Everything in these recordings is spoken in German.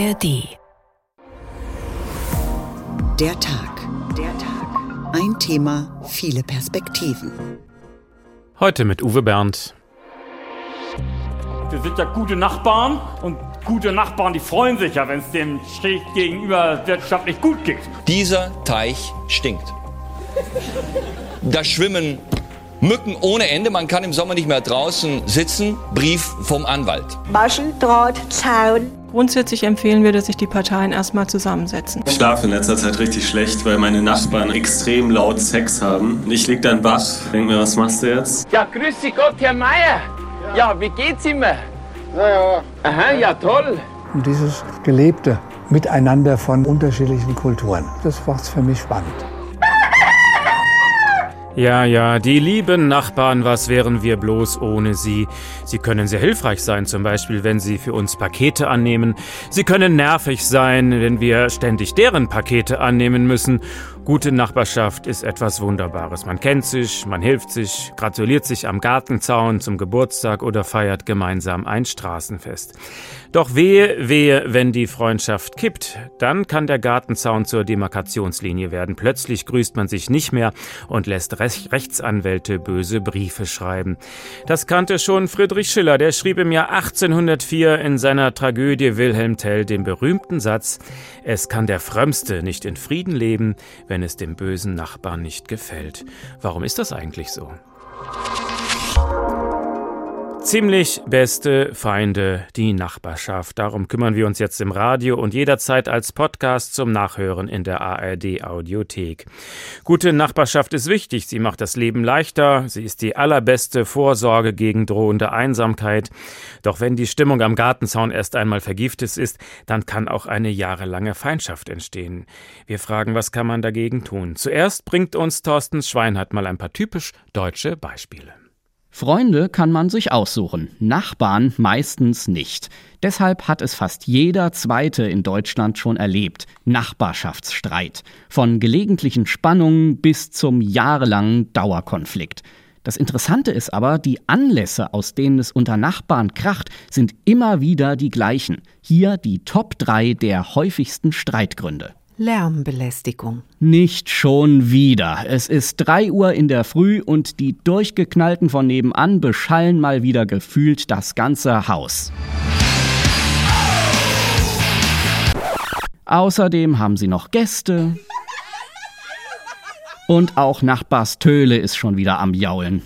ARD. Der Tag. Der Tag. Ein Thema, viele Perspektiven. Heute mit Uwe Bernd. Wir sind ja gute Nachbarn und gute Nachbarn, die freuen sich ja, wenn es dem schräg gegenüber wirtschaftlich gut geht. Dieser Teich stinkt. Da schwimmen Mücken ohne Ende. Man kann im Sommer nicht mehr draußen sitzen. Brief vom Anwalt. Waschen, Draht, Zaun. Grundsätzlich empfehlen wir, dass sich die Parteien erstmal zusammensetzen. Ich schlafe in letzter Zeit richtig schlecht, weil meine Nachbarn extrem laut Sex haben. Ich lieg dann wach, denk mir, was machst du jetzt? Ja, grüß Sie Gott, Herr Meier. Ja, wie geht's immer? Ja, ja. Aha, ja, toll. Und dieses gelebte Miteinander von unterschiedlichen Kulturen, das macht's für mich spannend. Ja, ja, die lieben Nachbarn, was wären wir bloß ohne sie? Sie können sehr hilfreich sein, zum Beispiel, wenn sie für uns Pakete annehmen. Sie können nervig sein, wenn wir ständig deren Pakete annehmen müssen. Gute Nachbarschaft ist etwas Wunderbares. Man kennt sich, man hilft sich, gratuliert sich am Gartenzaun zum Geburtstag oder feiert gemeinsam ein Straßenfest. Doch wehe, wehe, wenn die Freundschaft kippt, dann kann der Gartenzaun zur Demarkationslinie werden. Plötzlich grüßt man sich nicht mehr und lässt Rech Rechtsanwälte böse Briefe schreiben. Das kannte schon Friedrich Schiller, der schrieb im Jahr 1804 in seiner Tragödie Wilhelm Tell den berühmten Satz, es kann der Frömmste nicht in Frieden leben, wenn es dem bösen Nachbarn nicht gefällt. Warum ist das eigentlich so? Ziemlich beste Feinde, die Nachbarschaft. Darum kümmern wir uns jetzt im Radio und jederzeit als Podcast zum Nachhören in der ARD Audiothek. Gute Nachbarschaft ist wichtig. Sie macht das Leben leichter. Sie ist die allerbeste Vorsorge gegen drohende Einsamkeit. Doch wenn die Stimmung am Gartenzaun erst einmal vergiftet ist, dann kann auch eine jahrelange Feindschaft entstehen. Wir fragen, was kann man dagegen tun? Zuerst bringt uns Thorsten Schweinhardt mal ein paar typisch deutsche Beispiele. Freunde kann man sich aussuchen, Nachbarn meistens nicht. Deshalb hat es fast jeder Zweite in Deutschland schon erlebt. Nachbarschaftsstreit. Von gelegentlichen Spannungen bis zum jahrelangen Dauerkonflikt. Das Interessante ist aber, die Anlässe, aus denen es unter Nachbarn kracht, sind immer wieder die gleichen. Hier die Top 3 der häufigsten Streitgründe. Lärmbelästigung. Nicht schon wieder. Es ist 3 Uhr in der Früh und die Durchgeknallten von nebenan beschallen mal wieder gefühlt das ganze Haus. Außerdem haben sie noch Gäste. Und auch Nachbars Töle ist schon wieder am Jaulen.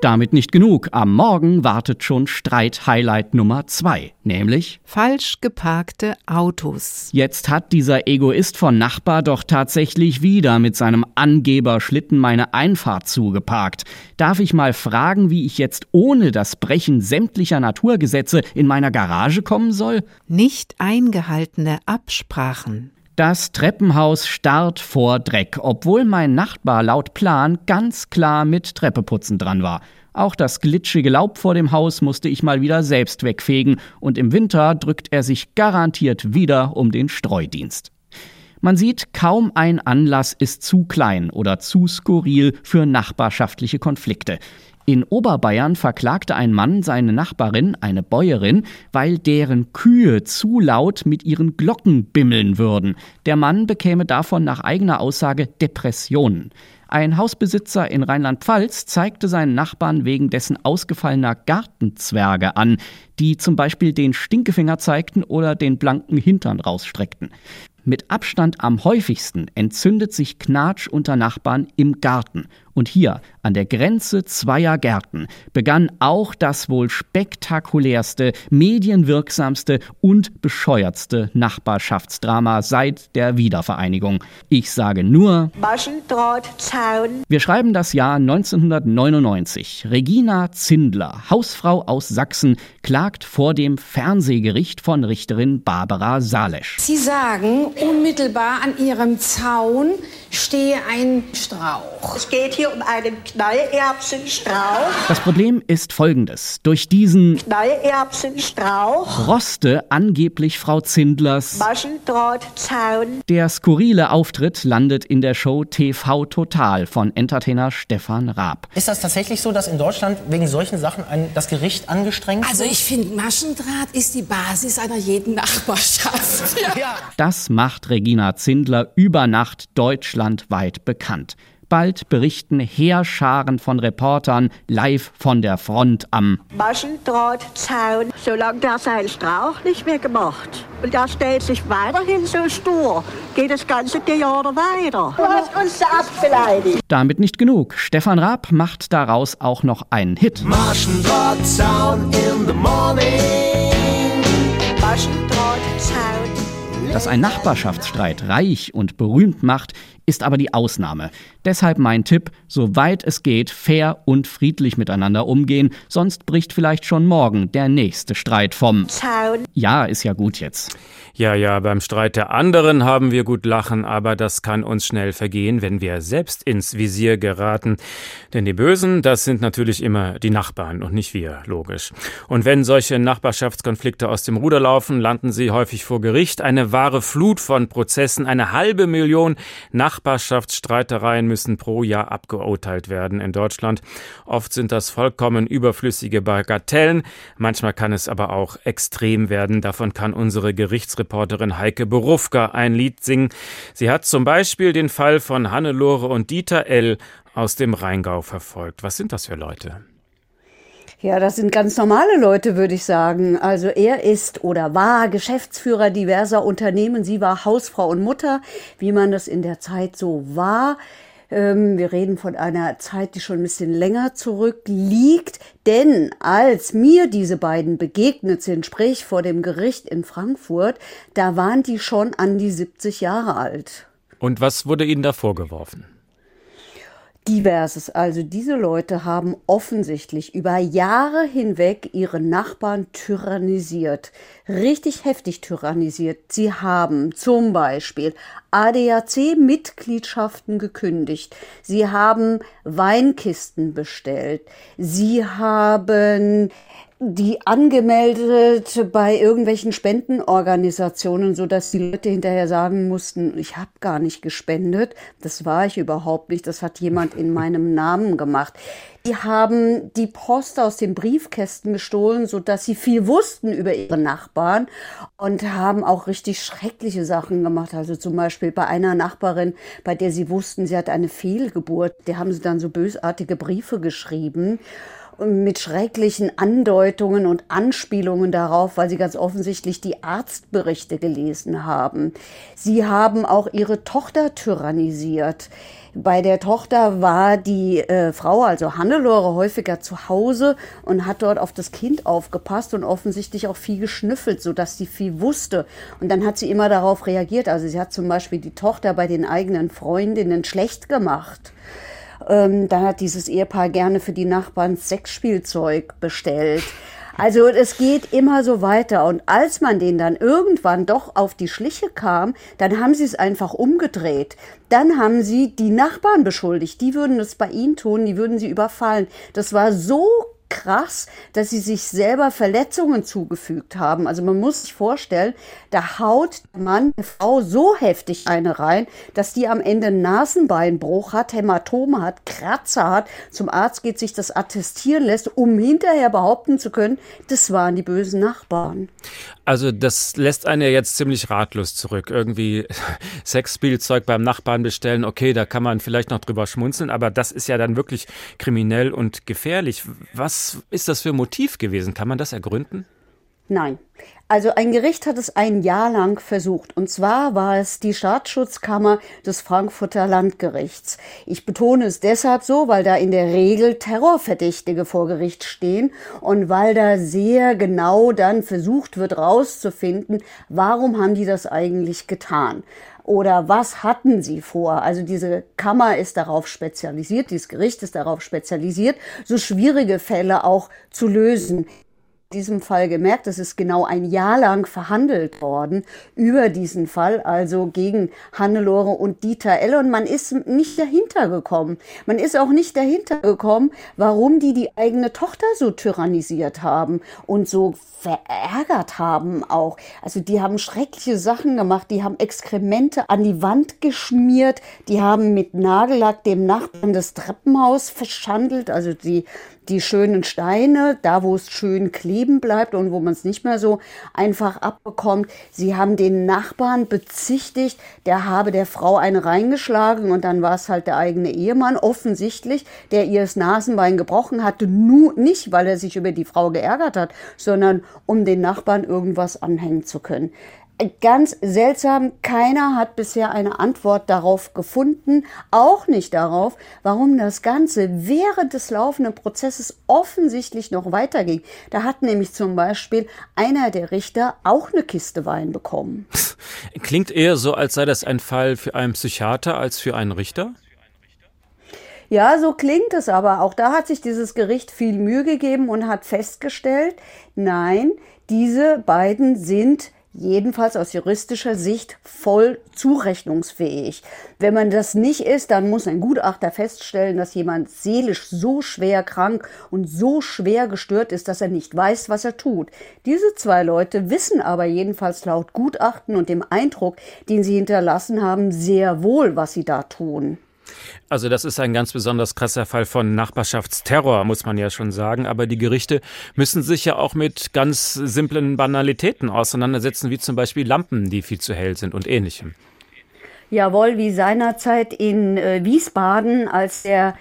Damit nicht genug. Am Morgen wartet schon Streit-Highlight Nummer zwei, nämlich falsch geparkte Autos. Jetzt hat dieser Egoist von Nachbar doch tatsächlich wieder mit seinem Angeberschlitten meine Einfahrt zugeparkt. Darf ich mal fragen, wie ich jetzt ohne das Brechen sämtlicher Naturgesetze in meiner Garage kommen soll? Nicht eingehaltene Absprachen. Das Treppenhaus starrt vor Dreck, obwohl mein Nachbar laut Plan ganz klar mit Treppeputzen dran war. Auch das glitschige Laub vor dem Haus musste ich mal wieder selbst wegfegen und im Winter drückt er sich garantiert wieder um den Streudienst. Man sieht, kaum ein Anlass ist zu klein oder zu skurril für nachbarschaftliche Konflikte. In Oberbayern verklagte ein Mann seine Nachbarin, eine Bäuerin, weil deren Kühe zu laut mit ihren Glocken bimmeln würden. Der Mann bekäme davon nach eigener Aussage Depressionen. Ein Hausbesitzer in Rheinland-Pfalz zeigte seinen Nachbarn wegen dessen ausgefallener Gartenzwerge an, die zum Beispiel den Stinkefinger zeigten oder den blanken Hintern rausstreckten. Mit Abstand am häufigsten entzündet sich Knatsch unter Nachbarn im Garten. Und hier, an der Grenze zweier Gärten, begann auch das wohl spektakulärste, medienwirksamste und bescheuertste Nachbarschaftsdrama seit der Wiedervereinigung. Ich sage nur Waschen, Draht, Zaun. Wir schreiben das Jahr 1999. Regina Zindler, Hausfrau aus Sachsen, klagt vor dem Fernsehgericht von Richterin Barbara Salesch. Sie sagen, unmittelbar an ihrem Zaun stehe ein Strauch. Es geht hier um einen Knallerbsenstrauch. Das Problem ist folgendes. Durch diesen Knallerbsenstrauch. roste angeblich Frau Zindlers Maschendrahtzaun. Der skurrile Auftritt landet in der Show TV Total von Entertainer Stefan Raab. Ist das tatsächlich so, dass in Deutschland wegen solchen Sachen ein, das Gericht angestrengt Also wird? ich finde, Maschendraht ist die Basis einer jeden Nachbarschaft. Ja. Das macht Regina Zindler über Nacht deutschlandweit bekannt. Bald berichten Heerscharen von Reportern live von der Front am Maschendrahtzaun. Solange der seinen Strauch nicht mehr gemacht. Und der stellt sich weiterhin so stur, geht das ganze Theater weiter. Du hast uns zuerst beleidigt. Damit nicht genug. Stefan Raab macht daraus auch noch einen Hit. Maschendrahtzaun in the morning. Maschendrahtzaun. Dass ein Nachbarschaftsstreit reich und berühmt macht, ist aber die Ausnahme. Deshalb mein Tipp, soweit es geht, fair und friedlich miteinander umgehen, sonst bricht vielleicht schon morgen der nächste Streit vom Zaun. Ja, ist ja gut jetzt. Ja, ja, beim Streit der anderen haben wir gut lachen, aber das kann uns schnell vergehen, wenn wir selbst ins Visier geraten. Denn die Bösen, das sind natürlich immer die Nachbarn und nicht wir, logisch. Und wenn solche Nachbarschaftskonflikte aus dem Ruder laufen, landen sie häufig vor Gericht. Eine wahre Flut von Prozessen, eine halbe Million Nachbarschaftsstreitereien müssen pro Jahr abgeurteilt werden in Deutschland. Oft sind das vollkommen überflüssige Bagatellen, manchmal kann es aber auch extrem werden. Davon kann unsere Gerichtsreporterin Heike Berufka ein Lied singen. Sie hat zum Beispiel den Fall von Hannelore und Dieter L. aus dem Rheingau verfolgt. Was sind das für Leute? Ja, das sind ganz normale Leute, würde ich sagen. Also er ist oder war Geschäftsführer diverser Unternehmen. Sie war Hausfrau und Mutter, wie man das in der Zeit so war. Ähm, wir reden von einer Zeit, die schon ein bisschen länger zurückliegt. Denn als mir diese beiden begegnet sind, sprich vor dem Gericht in Frankfurt, da waren die schon an die 70 Jahre alt. Und was wurde Ihnen da vorgeworfen? Diverses. Also diese Leute haben offensichtlich über Jahre hinweg ihre Nachbarn tyrannisiert. Richtig heftig tyrannisiert. Sie haben zum Beispiel ADAC-Mitgliedschaften gekündigt. Sie haben Weinkisten bestellt. Sie haben die angemeldet bei irgendwelchen Spendenorganisationen, so dass die Leute hinterher sagen mussten, ich habe gar nicht gespendet, das war ich überhaupt nicht, das hat jemand in meinem Namen gemacht. Die haben die Post aus den Briefkästen gestohlen, so dass sie viel wussten über ihre Nachbarn und haben auch richtig schreckliche Sachen gemacht. Also zum Beispiel bei einer Nachbarin, bei der sie wussten, sie hat eine Fehlgeburt, der haben sie dann so bösartige Briefe geschrieben mit schrecklichen Andeutungen und Anspielungen darauf, weil sie ganz offensichtlich die Arztberichte gelesen haben. Sie haben auch ihre Tochter tyrannisiert. Bei der Tochter war die äh, Frau, also Hannelore, häufiger zu Hause und hat dort auf das Kind aufgepasst und offensichtlich auch viel geschnüffelt, sodass sie viel wusste. Und dann hat sie immer darauf reagiert. Also sie hat zum Beispiel die Tochter bei den eigenen Freundinnen schlecht gemacht. Ähm, dann hat dieses Ehepaar gerne für die Nachbarn Sexspielzeug bestellt. Also es geht immer so weiter. Und als man denen dann irgendwann doch auf die Schliche kam, dann haben sie es einfach umgedreht. Dann haben sie die Nachbarn beschuldigt. Die würden es bei ihnen tun, die würden sie überfallen. Das war so krass, dass sie sich selber Verletzungen zugefügt haben. Also man muss sich vorstellen, da haut der Mann der Frau so heftig eine rein, dass die am Ende Nasenbeinbruch hat, Hämatome hat, Kratzer hat, zum Arzt geht, sich das attestieren lässt, um hinterher behaupten zu können, das waren die bösen Nachbarn. Also das lässt einen ja jetzt ziemlich ratlos zurück. Irgendwie Sexspielzeug beim Nachbarn bestellen, okay, da kann man vielleicht noch drüber schmunzeln, aber das ist ja dann wirklich kriminell und gefährlich. Was ist das für ein Motiv gewesen? Kann man das ergründen? Nein. Also ein Gericht hat es ein Jahr lang versucht. Und zwar war es die Staatsschutzkammer des Frankfurter Landgerichts. Ich betone es deshalb so, weil da in der Regel Terrorverdächtige vor Gericht stehen und weil da sehr genau dann versucht wird rauszufinden, warum haben die das eigentlich getan oder was hatten sie vor? Also diese Kammer ist darauf spezialisiert, dieses Gericht ist darauf spezialisiert, so schwierige Fälle auch zu lösen. Diesem Fall gemerkt, es ist genau ein Jahr lang verhandelt worden über diesen Fall, also gegen Hannelore und Dieter L. Und man ist nicht dahinter gekommen. Man ist auch nicht dahinter gekommen, warum die die eigene Tochter so tyrannisiert haben und so verärgert haben auch. Also die haben schreckliche Sachen gemacht, die haben Exkremente an die Wand geschmiert, die haben mit Nagellack dem Nachbarn das Treppenhaus verschandelt, also die die schönen Steine, da wo es schön kleben bleibt und wo man es nicht mehr so einfach abbekommt. Sie haben den Nachbarn bezichtigt, der habe der Frau eine reingeschlagen und dann war es halt der eigene Ehemann, offensichtlich, der ihr das Nasenbein gebrochen hatte, nur nicht, weil er sich über die Frau geärgert hat, sondern um den Nachbarn irgendwas anhängen zu können ganz seltsam, keiner hat bisher eine Antwort darauf gefunden, auch nicht darauf, warum das Ganze während des laufenden Prozesses offensichtlich noch weiterging. Da hat nämlich zum Beispiel einer der Richter auch eine Kiste Wein bekommen. Klingt eher so, als sei das ein Fall für einen Psychiater als für einen Richter? Ja, so klingt es aber. Auch da hat sich dieses Gericht viel Mühe gegeben und hat festgestellt, nein, diese beiden sind jedenfalls aus juristischer Sicht voll zurechnungsfähig. Wenn man das nicht ist, dann muss ein Gutachter feststellen, dass jemand seelisch so schwer krank und so schwer gestört ist, dass er nicht weiß, was er tut. Diese zwei Leute wissen aber jedenfalls laut Gutachten und dem Eindruck, den sie hinterlassen haben, sehr wohl, was sie da tun. Also das ist ein ganz besonders krasser Fall von Nachbarschaftsterror, muss man ja schon sagen. Aber die Gerichte müssen sich ja auch mit ganz simplen Banalitäten auseinandersetzen, wie zum Beispiel Lampen, die viel zu hell sind und ähnlichem. Jawohl, wie seinerzeit in äh, Wiesbaden, als der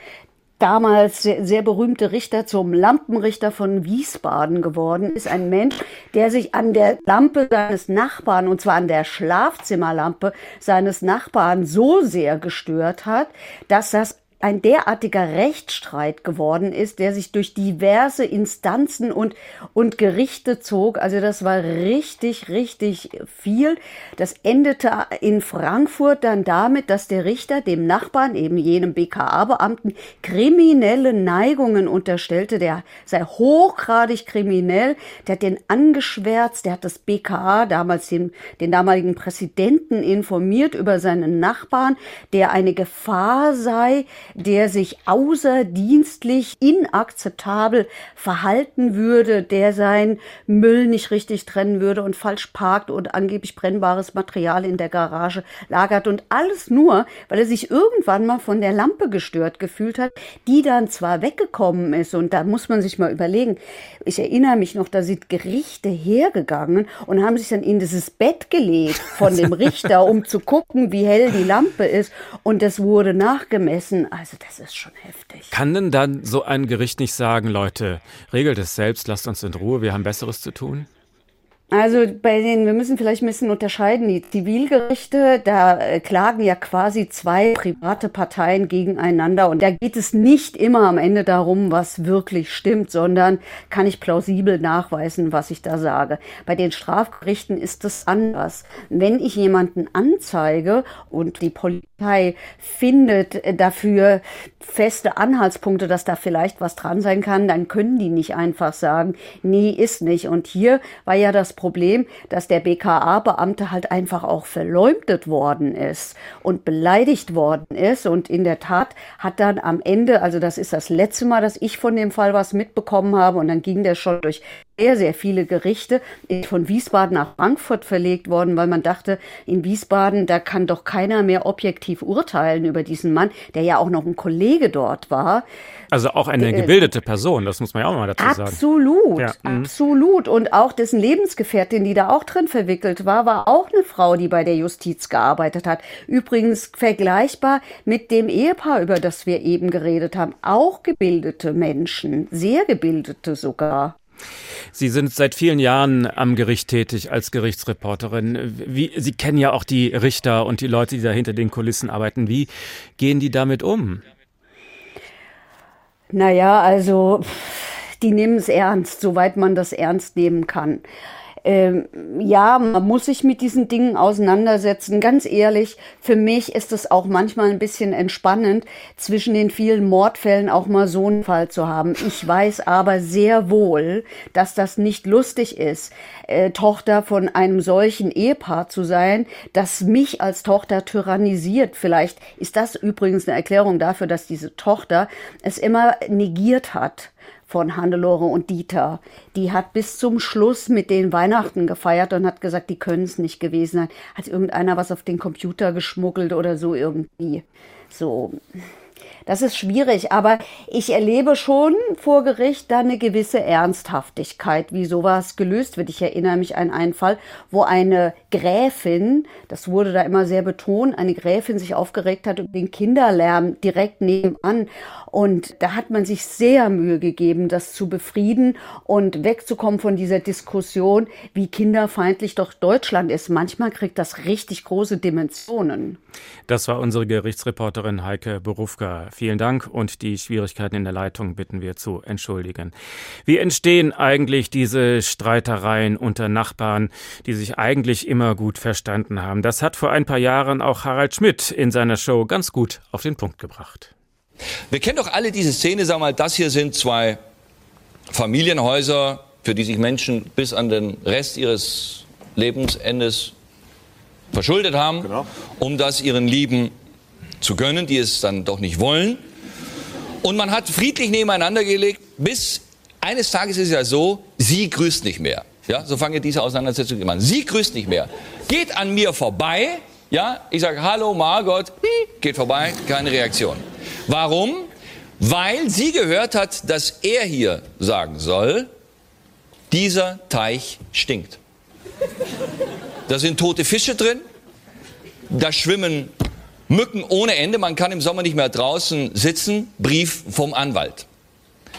damals sehr, sehr berühmte Richter zum Lampenrichter von Wiesbaden geworden ist. Ein Mensch, der sich an der Lampe seines Nachbarn, und zwar an der Schlafzimmerlampe seines Nachbarn so sehr gestört hat, dass das ein derartiger Rechtsstreit geworden ist, der sich durch diverse Instanzen und, und Gerichte zog. Also das war richtig, richtig viel. Das endete in Frankfurt dann damit, dass der Richter dem Nachbarn, eben jenem BKA-Beamten, kriminelle Neigungen unterstellte. Der sei hochgradig kriminell. Der hat den angeschwärzt. Der hat das BKA, damals den, den damaligen Präsidenten, informiert über seinen Nachbarn, der eine Gefahr sei, der sich außerdienstlich inakzeptabel verhalten würde, der sein Müll nicht richtig trennen würde und falsch parkt und angeblich brennbares Material in der Garage lagert und alles nur, weil er sich irgendwann mal von der Lampe gestört gefühlt hat, die dann zwar weggekommen ist und da muss man sich mal überlegen, ich erinnere mich noch, da sind Gerichte hergegangen und haben sich dann in dieses Bett gelegt von dem Richter, um zu gucken, wie hell die Lampe ist und das wurde nachgemessen. Also das ist schon heftig. Kann denn dann so ein Gericht nicht sagen, Leute, regelt es selbst, lasst uns in Ruhe, wir haben Besseres zu tun? Also bei den, wir müssen vielleicht ein bisschen unterscheiden. Die Zivilgerichte, da äh, klagen ja quasi zwei private Parteien gegeneinander und da geht es nicht immer am Ende darum, was wirklich stimmt, sondern kann ich plausibel nachweisen, was ich da sage. Bei den Strafgerichten ist es anders. Wenn ich jemanden anzeige und die Polizei findet dafür feste Anhaltspunkte, dass da vielleicht was dran sein kann, dann können die nicht einfach sagen, nee, ist nicht. Und hier war ja das Problem, dass der BKA-Beamte halt einfach auch verleumdet worden ist und beleidigt worden ist. Und in der Tat hat dann am Ende, also das ist das letzte Mal, dass ich von dem Fall was mitbekommen habe, und dann ging der schon durch sehr, sehr viele Gerichte von Wiesbaden nach Frankfurt verlegt worden, weil man dachte, in Wiesbaden, da kann doch keiner mehr objektiv urteilen über diesen Mann, der ja auch noch ein Kollege dort war. Also auch eine äh, gebildete Person, das muss man ja auch mal dazu sagen. Absolut, ja. Mhm. absolut. Und auch dessen Lebensgefährtin, die da auch drin verwickelt war, war auch eine Frau, die bei der Justiz gearbeitet hat. Übrigens vergleichbar mit dem Ehepaar, über das wir eben geredet haben. Auch gebildete Menschen, sehr gebildete sogar. Sie sind seit vielen Jahren am Gericht tätig als Gerichtsreporterin. Wie, Sie kennen ja auch die Richter und die Leute, die da hinter den Kulissen arbeiten. Wie gehen die damit um? Naja, also die nehmen es ernst, soweit man das ernst nehmen kann. Ähm, ja, man muss sich mit diesen Dingen auseinandersetzen. Ganz ehrlich, für mich ist es auch manchmal ein bisschen entspannend, zwischen den vielen Mordfällen auch mal so einen Fall zu haben. Ich weiß aber sehr wohl, dass das nicht lustig ist, äh, Tochter von einem solchen Ehepaar zu sein, das mich als Tochter tyrannisiert. Vielleicht ist das übrigens eine Erklärung dafür, dass diese Tochter es immer negiert hat von Hannelore und Dieter. Die hat bis zum Schluss mit den Weihnachten gefeiert und hat gesagt, die können es nicht gewesen sein. Hat irgendeiner was auf den Computer geschmuggelt oder so irgendwie. So. Das ist schwierig, aber ich erlebe schon vor Gericht da eine gewisse Ernsthaftigkeit, wie sowas gelöst wird. Ich erinnere mich an einen Fall, wo eine Gräfin, das wurde da immer sehr betont, eine Gräfin sich aufgeregt hat über den Kinderlärm direkt nebenan. Und da hat man sich sehr Mühe gegeben, das zu befrieden und wegzukommen von dieser Diskussion, wie kinderfeindlich doch Deutschland ist. Manchmal kriegt das richtig große Dimensionen. Das war unsere Gerichtsreporterin Heike Berufka. Vielen Dank und die Schwierigkeiten in der Leitung bitten wir zu entschuldigen. Wie entstehen eigentlich diese Streitereien unter Nachbarn, die sich eigentlich immer gut verstanden haben? Das hat vor ein paar Jahren auch Harald Schmidt in seiner Show ganz gut auf den Punkt gebracht. Wir kennen doch alle diese Szene, sag mal, das hier sind zwei Familienhäuser, für die sich Menschen bis an den Rest ihres Lebensendes verschuldet haben, genau. um das ihren Lieben zu gönnen, die es dann doch nicht wollen. Und man hat friedlich nebeneinander gelegt, bis eines Tages ist es ja so, sie grüßt nicht mehr. Ja, so fange diese Auseinandersetzung an. Sie grüßt nicht mehr. Geht an mir vorbei. Ja, ich sage Hallo Margot, geht vorbei, keine Reaktion. Warum? Weil sie gehört hat, dass er hier sagen soll, dieser Teich stinkt. Da sind tote Fische drin, da schwimmen Mücken ohne Ende, man kann im Sommer nicht mehr draußen sitzen, Brief vom Anwalt.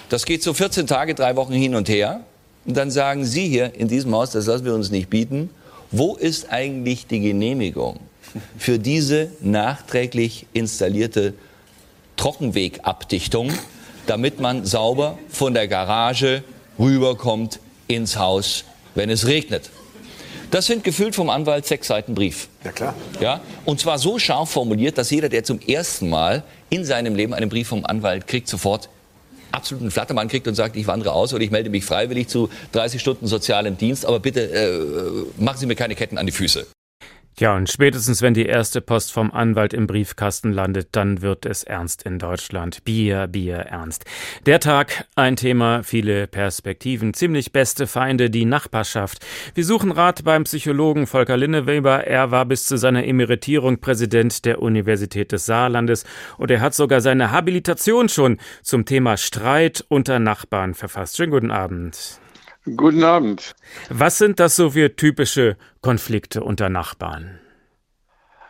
Das geht so 14 Tage, drei Wochen hin und her. Und dann sagen Sie hier in diesem Haus, das lassen wir uns nicht bieten, wo ist eigentlich die Genehmigung für diese nachträglich installierte Trockenwegabdichtung, damit man sauber von der Garage rüberkommt ins Haus, wenn es regnet? Das sind gefüllt vom Anwalt sechs Seiten Brief. Ja, klar. Ja, und zwar so scharf formuliert, dass jeder, der zum ersten Mal in seinem Leben einen Brief vom Anwalt kriegt, sofort absoluten Flattermann kriegt und sagt, ich wandere aus oder ich melde mich freiwillig zu 30 Stunden sozialem Dienst, aber bitte äh, machen Sie mir keine Ketten an die Füße. Ja, und spätestens, wenn die erste Post vom Anwalt im Briefkasten landet, dann wird es ernst in Deutschland. Bier, Bier, ernst. Der Tag, ein Thema, viele Perspektiven, ziemlich beste Feinde, die Nachbarschaft. Wir suchen Rat beim Psychologen Volker Linneweber. Er war bis zu seiner Emeritierung Präsident der Universität des Saarlandes und er hat sogar seine Habilitation schon zum Thema Streit unter Nachbarn verfasst. Schönen guten Abend. Guten Abend. Was sind das so für typische Konflikte unter Nachbarn?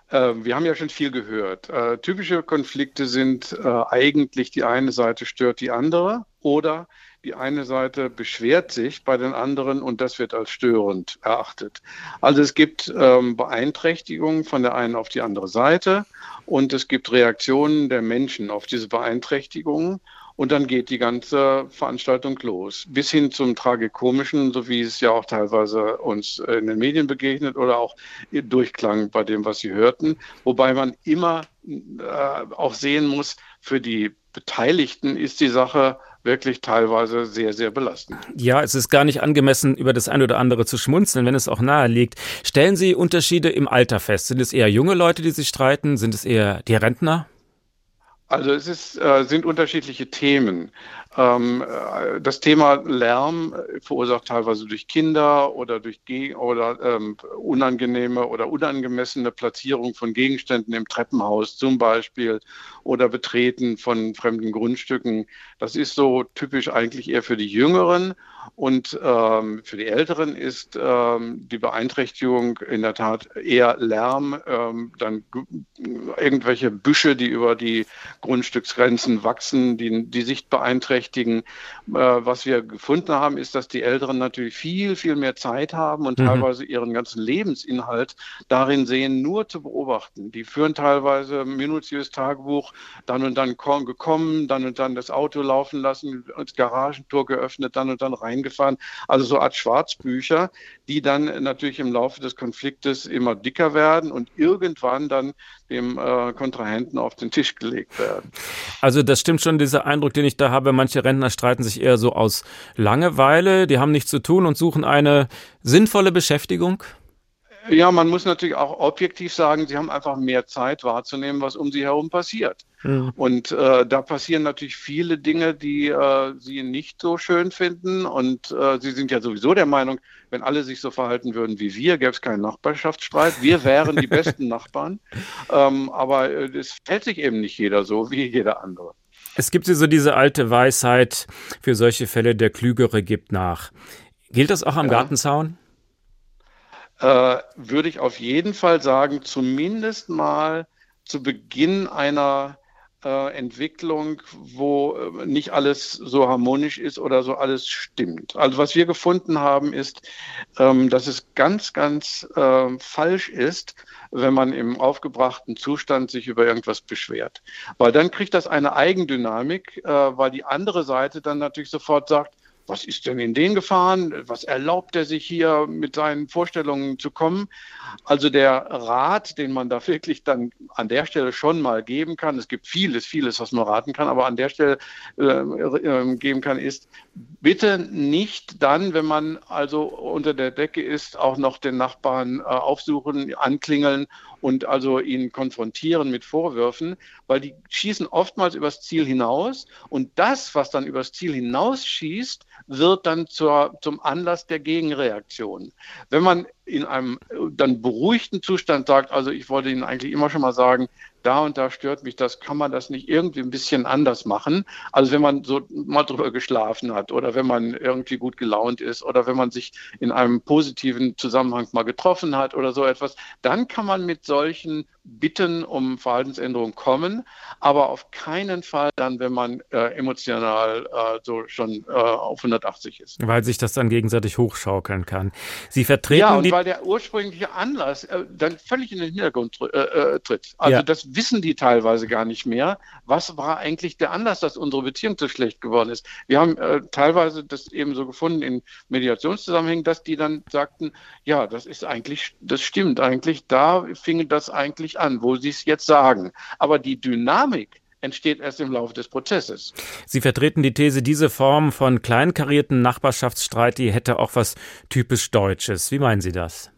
Äh, wir haben ja schon viel gehört. Äh, typische Konflikte sind äh, eigentlich, die eine Seite stört die andere oder die eine Seite beschwert sich bei den anderen und das wird als störend erachtet. Also es gibt ähm, Beeinträchtigungen von der einen auf die andere Seite und es gibt Reaktionen der Menschen auf diese Beeinträchtigungen und dann geht die ganze Veranstaltung los. Bis hin zum Tragikomischen, so wie es ja auch teilweise uns in den Medien begegnet oder auch durchklang bei dem, was Sie hörten. Wobei man immer äh, auch sehen muss, für die Beteiligten ist die Sache wirklich teilweise sehr, sehr belastend. Ja, es ist gar nicht angemessen, über das eine oder andere zu schmunzeln, wenn es auch nahe liegt. Stellen Sie Unterschiede im Alter fest? Sind es eher junge Leute, die sich streiten? Sind es eher die Rentner? Also es ist, äh, sind unterschiedliche Themen. Ähm, äh, das Thema Lärm verursacht teilweise durch Kinder oder durch Ge oder ähm, unangenehme oder unangemessene Platzierung von Gegenständen im Treppenhaus zum Beispiel oder Betreten von fremden Grundstücken. Das ist so typisch eigentlich eher für die Jüngeren und ähm, für die Älteren ist ähm, die Beeinträchtigung in der Tat eher Lärm, ähm, dann irgendwelche Büsche, die über die Grundstücksgrenzen wachsen, die die Sicht beeinträchtigen berechtigen. Äh, was wir gefunden haben, ist, dass die Älteren natürlich viel, viel mehr Zeit haben und Mhm. teilweise ihren ganzen Lebensinhalt darin sehen, nur zu beobachten. Die führen teilweise minutiös Tagebuch, dann und dann kom- gekommen, dann und dann das Auto laufen lassen, das Garagentor geöffnet, dann und dann reingefahren. Also so Art Schwarzbücher, die dann natürlich im Laufe des Konfliktes immer dicker werden und irgendwann dann dem äh, Kontrahenten auf den Tisch gelegt werden. Also das stimmt schon, dieser Eindruck, den ich da habe. Manche Rentner streiten sich eher so aus Langeweile, die haben nichts zu tun und suchen eine sinnvolle Beschäftigung. Ja, man muss natürlich auch objektiv sagen, sie haben einfach mehr Zeit wahrzunehmen, was um sie herum passiert. Mhm. Und äh, da passieren natürlich viele Dinge, die äh, sie nicht so schön finden. Und äh, sie sind ja sowieso der Meinung, wenn alle sich so verhalten würden wie wir, gäbe es keinen Nachbarschaftsstreit. Wir wären die besten Nachbarn. Ähm, aber äh, es fällt sich eben nicht jeder so wie jeder andere. Es gibt so diese alte Weisheit, für solche Fälle der Klügere gibt nach. Gilt das auch am Ja. Gartenzaun? Äh, würde ich auf jeden Fall sagen, zumindest mal zu Beginn einer äh, Entwicklung, wo äh, nicht alles so harmonisch ist oder so alles stimmt. Also was wir gefunden haben, ist, ähm, dass es ganz, ganz äh, falsch ist, wenn man im aufgebrachten Zustand sich über irgendwas beschwert. Weil dann kriegt das eine Eigendynamik, äh, weil die andere Seite dann natürlich sofort sagt, was ist denn in den gefahren? Was erlaubt er sich hier mit seinen Vorstellungen zu kommen? Also der Rat, den man da wirklich dann an der Stelle schon mal geben kann, es gibt vieles, vieles, was man raten kann, aber an der Stelle äh, äh, geben kann, ist, bitte nicht dann, wenn man also unter der Decke ist, auch noch den Nachbarn äh, aufsuchen, anklingeln und also ihn konfrontieren mit Vorwürfen, weil die schießen oftmals übers Ziel hinaus und das, was dann übers Ziel hinausschießt, wird dann zur, zum Anlass der Gegenreaktion. Wenn man in einem dann beruhigten Zustand sagt, also ich wollte Ihnen eigentlich immer schon mal sagen, da und da stört mich das, kann man das nicht irgendwie ein bisschen anders machen? Also wenn man so mal drüber geschlafen hat oder wenn man irgendwie gut gelaunt ist oder wenn man sich in einem positiven Zusammenhang mal getroffen hat oder so etwas, dann kann man mit solchen Bitten um Verhaltensänderung kommen, aber auf keinen Fall dann, wenn man äh, emotional äh, so schon äh, auf 180 ist. Weil sich das dann gegenseitig hochschaukeln kann. Sie vertreten Ja, und weil der ursprüngliche Anlass äh, dann völlig in den Hintergrund äh, äh, tritt. Also Ja. das wissen die teilweise gar nicht mehr. Was war eigentlich der Anlass, dass unsere Beziehung so schlecht geworden ist? Wir haben teilweise das eben so gefunden in Mediationszusammenhängen, dass die dann sagten, ja, das ist eigentlich, das stimmt eigentlich, da fing das eigentlich an, wo sie es jetzt sagen. Aber die Dynamik entsteht erst im Laufe des Prozesses. Sie vertreten die These, diese Form von kleinkarierten Nachbarschaftsstreit, die hätte auch was typisch Deutsches. Wie meinen Sie das?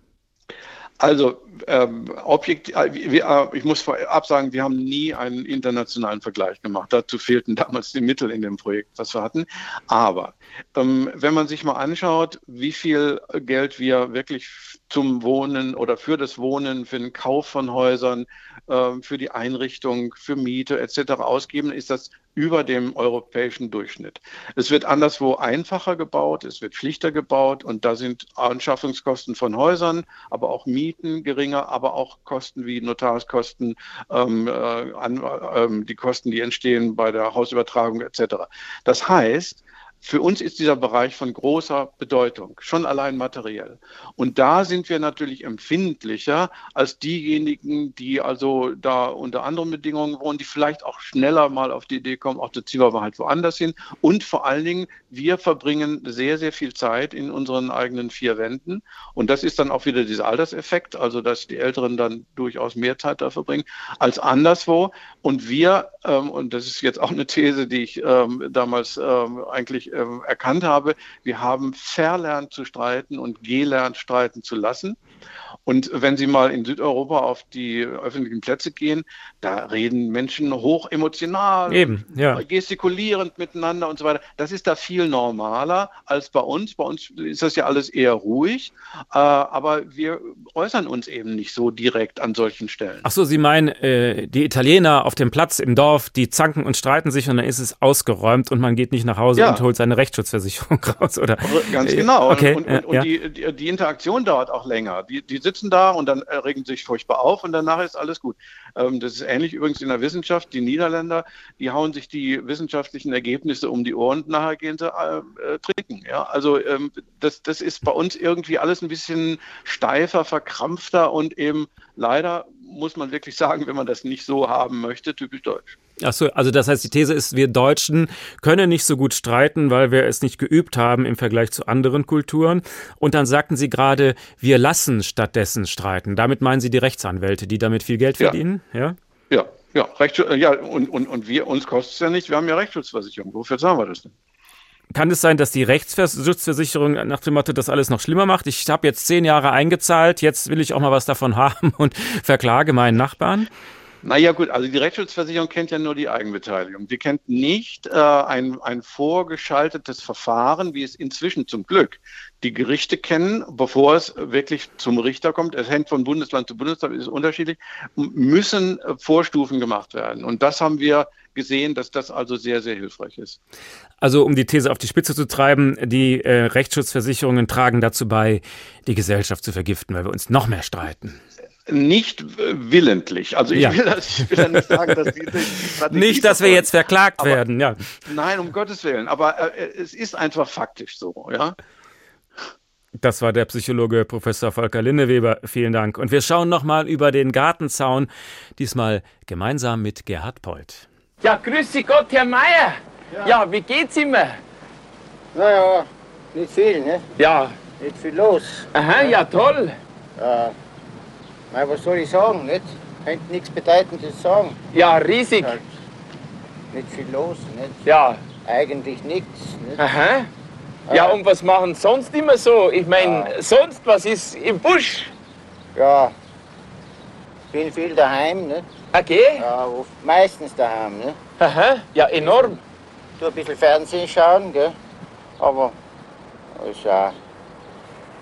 Also, ähm, objekt, äh, äh, ich muss vorab sagen, wir haben nie einen internationalen Vergleich gemacht. Dazu fehlten damals die Mittel in dem Projekt, was wir hatten. Aber ähm, wenn man sich mal anschaut, wie viel Geld wir wirklich zum Wohnen oder für das Wohnen, für den Kauf von Häusern, ähm, für die Einrichtung, für Miete etc. ausgeben, ist das über dem europäischen Durchschnitt. Es wird anderswo einfacher gebaut, es wird schlichter gebaut und da sind Anschaffungskosten von Häusern, aber auch Mieten geringer, aber auch Kosten wie Notarskosten, ähm, äh, an, ähm, die Kosten, die entstehen bei der Hausübertragung etc. Das heißt, für uns ist dieser Bereich von großer Bedeutung, schon allein materiell. Und da sind wir natürlich empfindlicher als diejenigen, die also da unter anderen Bedingungen wohnen, die vielleicht auch schneller mal auf die Idee kommen, auch da ziehen wir halt woanders hin. Und vor allen Dingen, wir verbringen sehr, sehr viel Zeit in unseren eigenen vier Wänden. Und das ist dann auch wieder dieser Alterseffekt, also dass die Älteren dann durchaus mehr Zeit da verbringen als anderswo. Und wir, ähm, und das ist jetzt auch eine These, die ich ähm, damals ähm, eigentlich ähm, erkannt habe, wir haben verlernt zu streiten und gelernt streiten zu lassen. Und wenn Sie mal in Südeuropa auf die öffentlichen Plätze gehen, da reden Menschen hoch emotional, Eben, ja. gestikulierend miteinander und so weiter. Das ist da viel normaler als bei uns. Bei uns ist das ja alles eher ruhig, äh, aber wir äußern uns eben nicht so direkt an solchen Stellen. Ach so, Sie meinen, äh, die Italiener auf dem Platz im Dorf, die zanken und streiten sich und dann ist es ausgeräumt und man geht nicht nach Hause Ja. und holt seine Rechtsschutzversicherung raus, oder? Ganz genau. Okay, und, und, und ja. die, die, die Interaktion dauert auch länger. Die, die sitzen da und dann äh, regen sich furchtbar auf und danach ist alles gut. Ähm, das ist ähnlich übrigens in der Wissenschaft. Die Niederländer, die hauen sich die wissenschaftlichen Ergebnisse um die Ohren und nachher gehen sie äh, äh, trinken. Ja? Also ähm, das, das ist bei uns irgendwie alles ein bisschen steifer, verkrampfter und eben leider muss man wirklich sagen, wenn man das nicht so haben möchte, typisch deutsch. Ach so, also das heißt, die These ist, wir Deutschen können nicht so gut streiten, weil wir es nicht geübt haben im Vergleich zu anderen Kulturen. Und dann sagten Sie gerade, wir lassen stattdessen streiten. Damit meinen Sie die Rechtsanwälte, die damit viel Geld verdienen? Ja. Ja, ja, Rechtsschutz, ja und, und, und wir, uns kostet es ja nicht, wir haben ja Rechtsschutzversicherung. Wofür zahlen wir das denn? Kann es sein, dass die Rechtsschutzversicherung nach dem Motto das alles noch schlimmer macht? Ich habe jetzt zehn Jahre eingezahlt, jetzt will ich auch mal was davon haben und verklage meinen Nachbarn? Naja gut, also die Rechtsschutzversicherung kennt ja nur die Eigenbeteiligung. Die kennt nicht äh, ein, ein vorgeschaltetes Verfahren, wie es inzwischen zum Glück die Gerichte kennen, bevor es wirklich zum Richter kommt. Es hängt von Bundesland zu Bundesland, ist unterschiedlich, müssen äh, Vorstufen gemacht werden. Und das haben wir gesehen, dass das also sehr, sehr hilfreich ist. Also um die These auf die Spitze zu treiben, die äh, Rechtsschutzversicherungen tragen dazu bei, die Gesellschaft zu vergiften, weil wir uns noch mehr streiten. Nicht willentlich. Also ich, Ja. will, das, ich will ja nicht sagen, dass die, die Strategie Nicht, dass wir jetzt verklagt Aber- werden, ja. Nein, um Gottes Willen. Aber äh, es ist einfach faktisch so, ja. Das war der Psychologe Professor Volker Linneweber. Vielen Dank. Und wir schauen nochmal über den Gartenzaun, diesmal gemeinsam mit Gerhard Polt. Ja, grüße Gott, Herr Meier. Ja, wie geht's immer? Naja, nicht viel, ne? Ja. Nicht viel los. Aha, ja, toll. Ja. Na, was soll ich sagen, nicht? Könnte nichts Bedeutendes sagen. Ja, riesig. Halt nicht viel los, nicht? Ja. Eigentlich nichts, nicht? Aha. Ja, und was machen sonst immer so? Ich meine, sonst, was ist im Busch? Ja. Bin viel daheim, nicht? Okay. Ja, oft, meistens daheim, ne? Aha, ja, enorm. Tu ein bisschen Fernsehen schauen, gell? Aber ist, ja,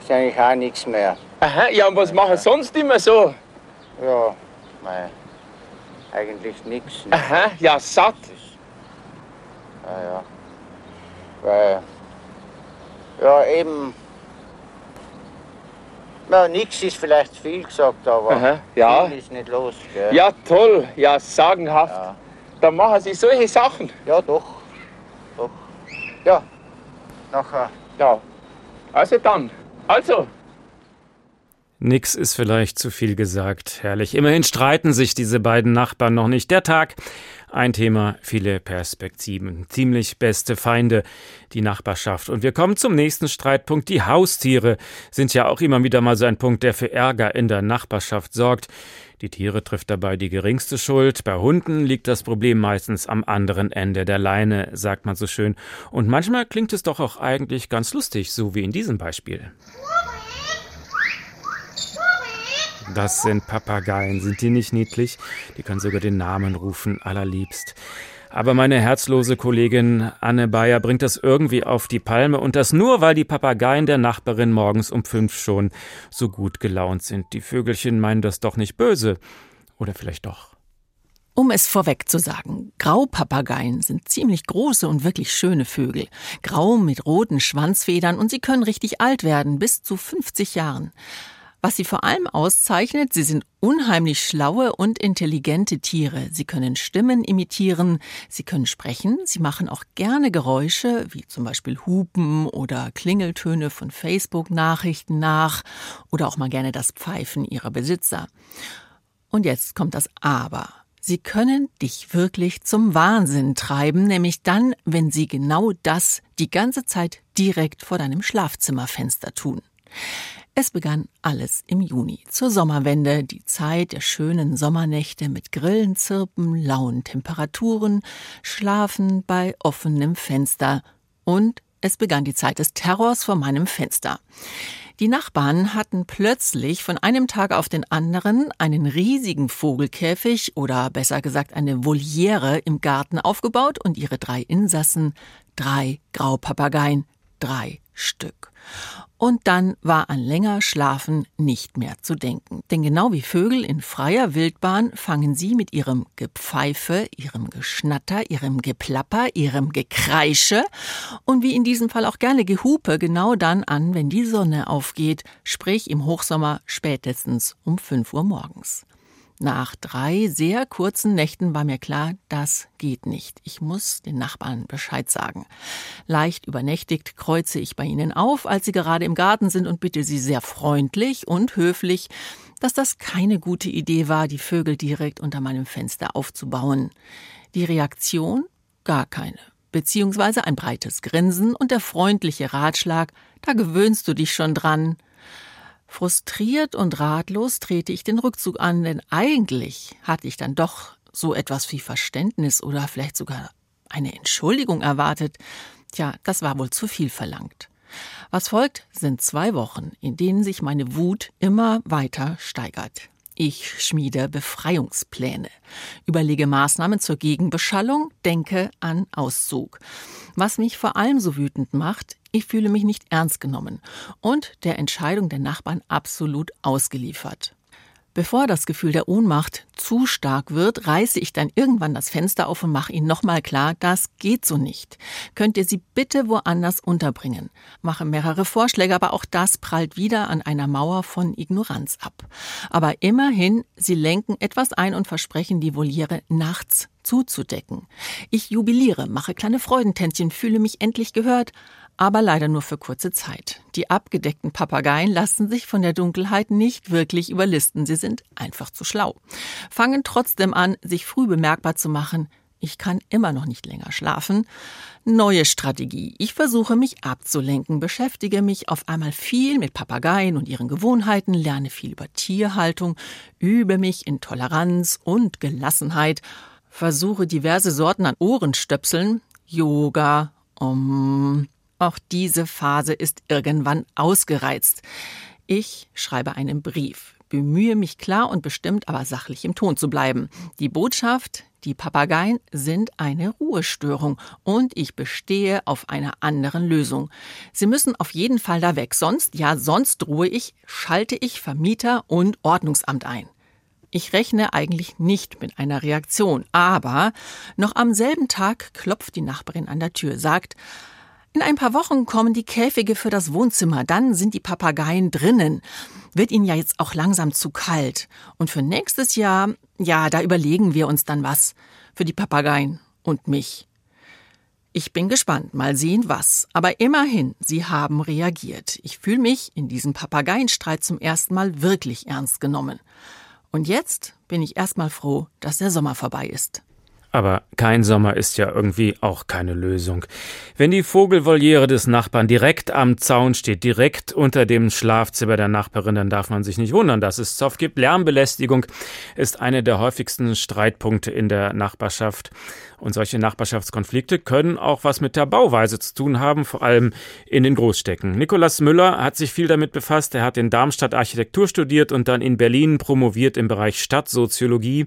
ist eigentlich auch nichts mehr. Aha, ja, und was machen sonst immer so? Ja, mei, eigentlich nichts. Aha, ja, satt. Ja, ja. Weil, ja, eben, ja, nichts ist vielleicht viel gesagt, aber Aha, ja. viel ist nicht los. Gell? Ja, toll. Ja, sagenhaft. Da machen Sie solche Sachen. Ja, doch. Doch. Ja, nachher. Ja. Also dann. Also. Nix ist vielleicht zu viel gesagt. Herrlich. Immerhin streiten sich diese beiden Nachbarn noch nicht. Der Tag, ein Thema, viele Perspektiven. Ziemlich beste Feinde, die Nachbarschaft. Und wir kommen zum nächsten Streitpunkt. Die Haustiere sind ja auch immer wieder mal so ein Punkt, der für Ärger in der Nachbarschaft sorgt. Die Tiere trifft dabei die geringste Schuld. Bei Hunden liegt das Problem meistens am anderen Ende der Leine, sagt man so schön. Und manchmal klingt es doch auch eigentlich ganz lustig, so wie in diesem Beispiel. Das sind Papageien. Sind die nicht niedlich? Die können sogar den Namen rufen, allerliebst. Aber meine herzlose Kollegin Anne Bayer bringt das irgendwie auf die Palme und das nur, weil die Papageien der Nachbarin morgens um fünf schon so gut gelaunt sind. Die Vögelchen meinen das doch nicht böse. Oder vielleicht doch. Um es vorweg zu sagen, Graupapageien sind ziemlich große und wirklich schöne Vögel. Grau mit roten Schwanzfedern und sie können richtig alt werden, bis zu 50 Jahren. Was sie vor allem auszeichnet, sie sind unheimlich schlaue und intelligente Tiere. Sie können Stimmen imitieren, sie können sprechen, sie machen auch gerne Geräusche, wie zum Beispiel Hupen oder Klingeltöne von Facebook-Nachrichten nach oder auch mal gerne das Pfeifen ihrer Besitzer. Und jetzt kommt das Aber. Sie können dich wirklich zum Wahnsinn treiben, nämlich dann, wenn sie genau das die ganze Zeit direkt vor deinem Schlafzimmerfenster tun. Es begann alles im Juni, zur Sommerwende, die Zeit der schönen Sommernächte mit Grillenzirpen, lauen Temperaturen, Schlafen bei offenem Fenster und es begann die Zeit des Terrors vor meinem Fenster. Die Nachbarn hatten plötzlich von einem Tag auf den anderen einen riesigen Vogelkäfig oder besser gesagt eine Voliere im Garten aufgebaut und ihre drei Insassen, drei Graupapageien, drei Stück. Und dann war an länger Schlafen nicht mehr zu denken. Denn genau wie Vögel in freier Wildbahn fangen sie mit ihrem Gepfeife, ihrem Geschnatter, ihrem Geplapper, ihrem Gekreische und wie in diesem Fall auch gerne Gehupe genau dann an, wenn die Sonne aufgeht, sprich im Hochsommer spätestens um 5 Uhr morgens. Nach drei sehr kurzen Nächten war mir klar, das geht nicht. Ich muss den Nachbarn Bescheid sagen. Leicht übernächtigt kreuze ich bei ihnen auf, als sie gerade im Garten sind und bitte sie sehr freundlich und höflich, dass das keine gute Idee war, die Vögel direkt unter meinem Fenster aufzubauen. Die Reaktion? Gar keine. Beziehungsweise ein breites Grinsen und der freundliche Ratschlag, da gewöhnst du dich schon dran. Frustriert und ratlos trete ich den Rückzug an, denn eigentlich hatte ich dann doch so etwas wie Verständnis oder vielleicht sogar eine Entschuldigung erwartet. Tja, das war wohl zu viel verlangt. Was folgt, sind zwei Wochen, in denen sich meine Wut immer weiter steigert. Ich schmiede Befreiungspläne, überlege Maßnahmen zur Gegenbeschallung, denke an Auszug. Was mich vor allem so wütend macht, ich fühle mich nicht ernst genommen und der Entscheidung der Nachbarn absolut ausgeliefert. Bevor das Gefühl der Ohnmacht zu stark wird, reiße ich dann irgendwann das Fenster auf und mache ihnen nochmal klar, das geht so nicht. Könnt ihr sie bitte woanders unterbringen? Mache mehrere Vorschläge, aber auch das prallt wieder an einer Mauer von Ignoranz ab. Aber immerhin, sie lenken etwas ein und versprechen die Voliere nachts zuzudecken. Ich jubiliere, mache kleine Freudentänzchen, fühle mich endlich gehört, aber leider nur für kurze Zeit. Die abgedeckten Papageien lassen sich von der Dunkelheit nicht wirklich überlisten, sie sind einfach zu schlau. Fangen trotzdem an, sich früh bemerkbar zu machen, ich kann immer noch nicht länger schlafen. Neue Strategie. Ich versuche mich abzulenken, beschäftige mich auf einmal viel mit Papageien und ihren Gewohnheiten, lerne viel über Tierhaltung, übe mich in Toleranz und Gelassenheit, versuche diverse Sorten an Ohrenstöpseln, Yoga, um, auch diese Phase ist irgendwann ausgereizt. Ich schreibe einen Brief, bemühe mich klar und bestimmt, aber sachlich im Ton zu bleiben. Die Botschaft, die Papageien sind eine Ruhestörung und ich bestehe auf einer anderen Lösung. Sie müssen auf jeden Fall da weg, sonst, ja, sonst ruhe ich, schalte ich Vermieter und Ordnungsamt ein. Ich rechne eigentlich nicht mit einer Reaktion, aber noch am selben Tag klopft die Nachbarin an der Tür, sagt, in ein paar Wochen kommen die Käfige für das Wohnzimmer, dann sind die Papageien drinnen. Wird ihnen ja jetzt auch langsam zu kalt. Und für nächstes Jahr, ja, da überlegen wir uns dann was. Für die Papageien und mich. Ich bin gespannt, mal sehen was. Aber immerhin, sie haben reagiert. Ich fühle mich in diesem Papageienstreit zum ersten Mal wirklich ernst genommen. Und jetzt bin ich erstmal froh, dass der Sommer vorbei ist. Aber kein Sommer ist ja irgendwie auch keine Lösung. Wenn die Vogelvoliere des Nachbarn direkt am Zaun steht, direkt unter dem Schlafzimmer der Nachbarin, dann darf man sich nicht wundern, dass es Zoff gibt. Lärmbelästigung ist eine der häufigsten Streitpunkte in der Nachbarschaft. Und solche Nachbarschaftskonflikte können auch was mit der Bauweise zu tun haben, vor allem in den Großstädten. Nikolaus Müller hat sich viel damit befasst. Er hat in Darmstadt Architektur studiert und dann in Berlin promoviert im Bereich Stadtsoziologie.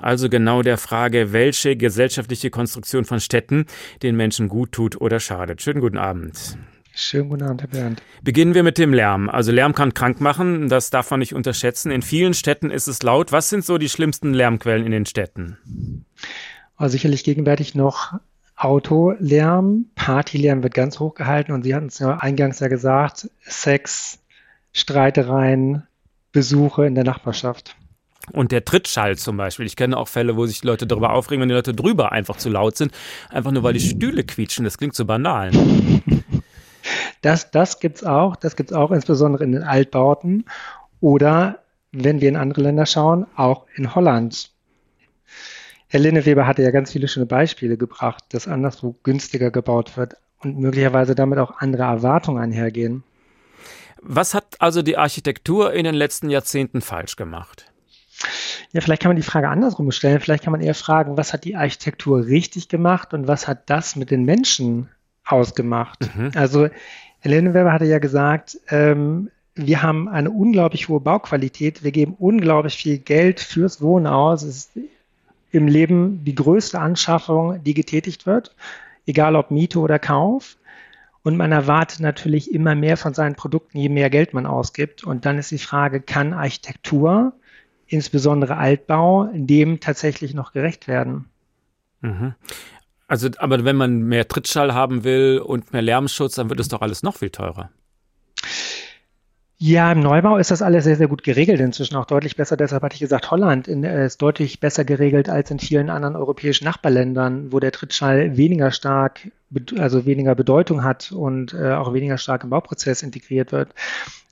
Also genau der Frage, welche gesellschaftliche Konstruktion von Städten den Menschen gut tut oder schadet. Schönen guten Abend. Schönen guten Abend, Herr Bernd. Beginnen wir mit dem Lärm. Also Lärm kann krank machen, das darf man nicht unterschätzen. In vielen Städten ist es laut. Was sind so die schlimmsten Lärmquellen in den Städten? Also sicherlich gegenwärtig noch Autolärm, Partylärm wird ganz hoch gehalten und Sie hatten es ja eingangs ja gesagt, Sex, Streitereien, Besuche in der Nachbarschaft. Und der Trittschall zum Beispiel. Ich kenne auch Fälle, wo sich Leute darüber aufregen, wenn die Leute drüber einfach zu laut sind. Einfach nur, weil die Stühle quietschen. Das klingt so banal. Das, das gibt es auch. Das gibt es auch insbesondere in den Altbauten. Oder, wenn wir in andere Länder schauen, auch in Holland. Herr Linneweber hatte ja ganz viele schöne Beispiele gebracht, dass anderswo günstiger gebaut wird und möglicherweise damit auch andere Erwartungen einhergehen. Was hat also die Architektur in den letzten Jahrzehnten falsch gemacht? Ja, vielleicht kann man die Frage andersrum stellen. Vielleicht kann man eher fragen, was hat die Architektur richtig gemacht und was hat das mit den Menschen ausgemacht? Mhm. Also, Herr Linneweber hatte ja gesagt, ähm, wir haben eine unglaublich hohe Bauqualität. Wir geben unglaublich viel Geld fürs Wohnen aus. Es ist im Leben die größte Anschaffung, die getätigt wird, egal ob Miete oder Kauf. Und man erwartet natürlich immer mehr von seinen Produkten, je mehr Geld man ausgibt. Und dann ist die Frage, kann Architektur, insbesondere Altbau, dem tatsächlich noch gerecht werden? Mhm. Also, aber wenn man mehr Trittschall haben will und mehr Lärmschutz, dann wird es doch alles noch viel teurer. Ja, im Neubau ist das alles sehr, sehr gut geregelt, inzwischen auch deutlich besser. Deshalb hatte ich gesagt, Holland äh, ist deutlich besser geregelt als in vielen anderen europäischen Nachbarländern, wo der Trittschall weniger stark, also weniger Bedeutung hat und äh, auch weniger stark im Bauprozess integriert wird.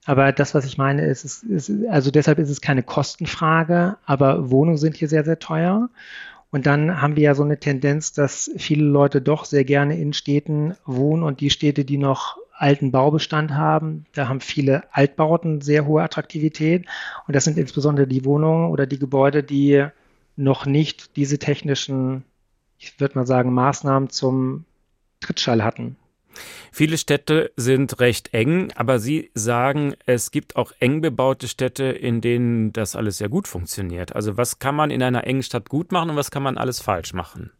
Aber das, was ich meine, ist, ist, ist, also deshalb ist es keine Kostenfrage, aber Wohnungen sind hier sehr, sehr teuer. Und dann haben wir ja so eine Tendenz, dass viele Leute doch sehr gerne in Städten wohnen und die Städte, die noch alten Baubestand haben. Da haben viele Altbauten sehr hohe Attraktivität. Und das sind insbesondere die Wohnungen oder die Gebäude, die noch nicht diese technischen, ich würde mal sagen, Maßnahmen zum Trittschall hatten. Viele Städte sind recht eng, aber Sie sagen, es gibt auch eng bebaute Städte, in denen das alles sehr gut funktioniert. Also was kann man in einer engen Stadt gut machen und was kann man alles falsch machen?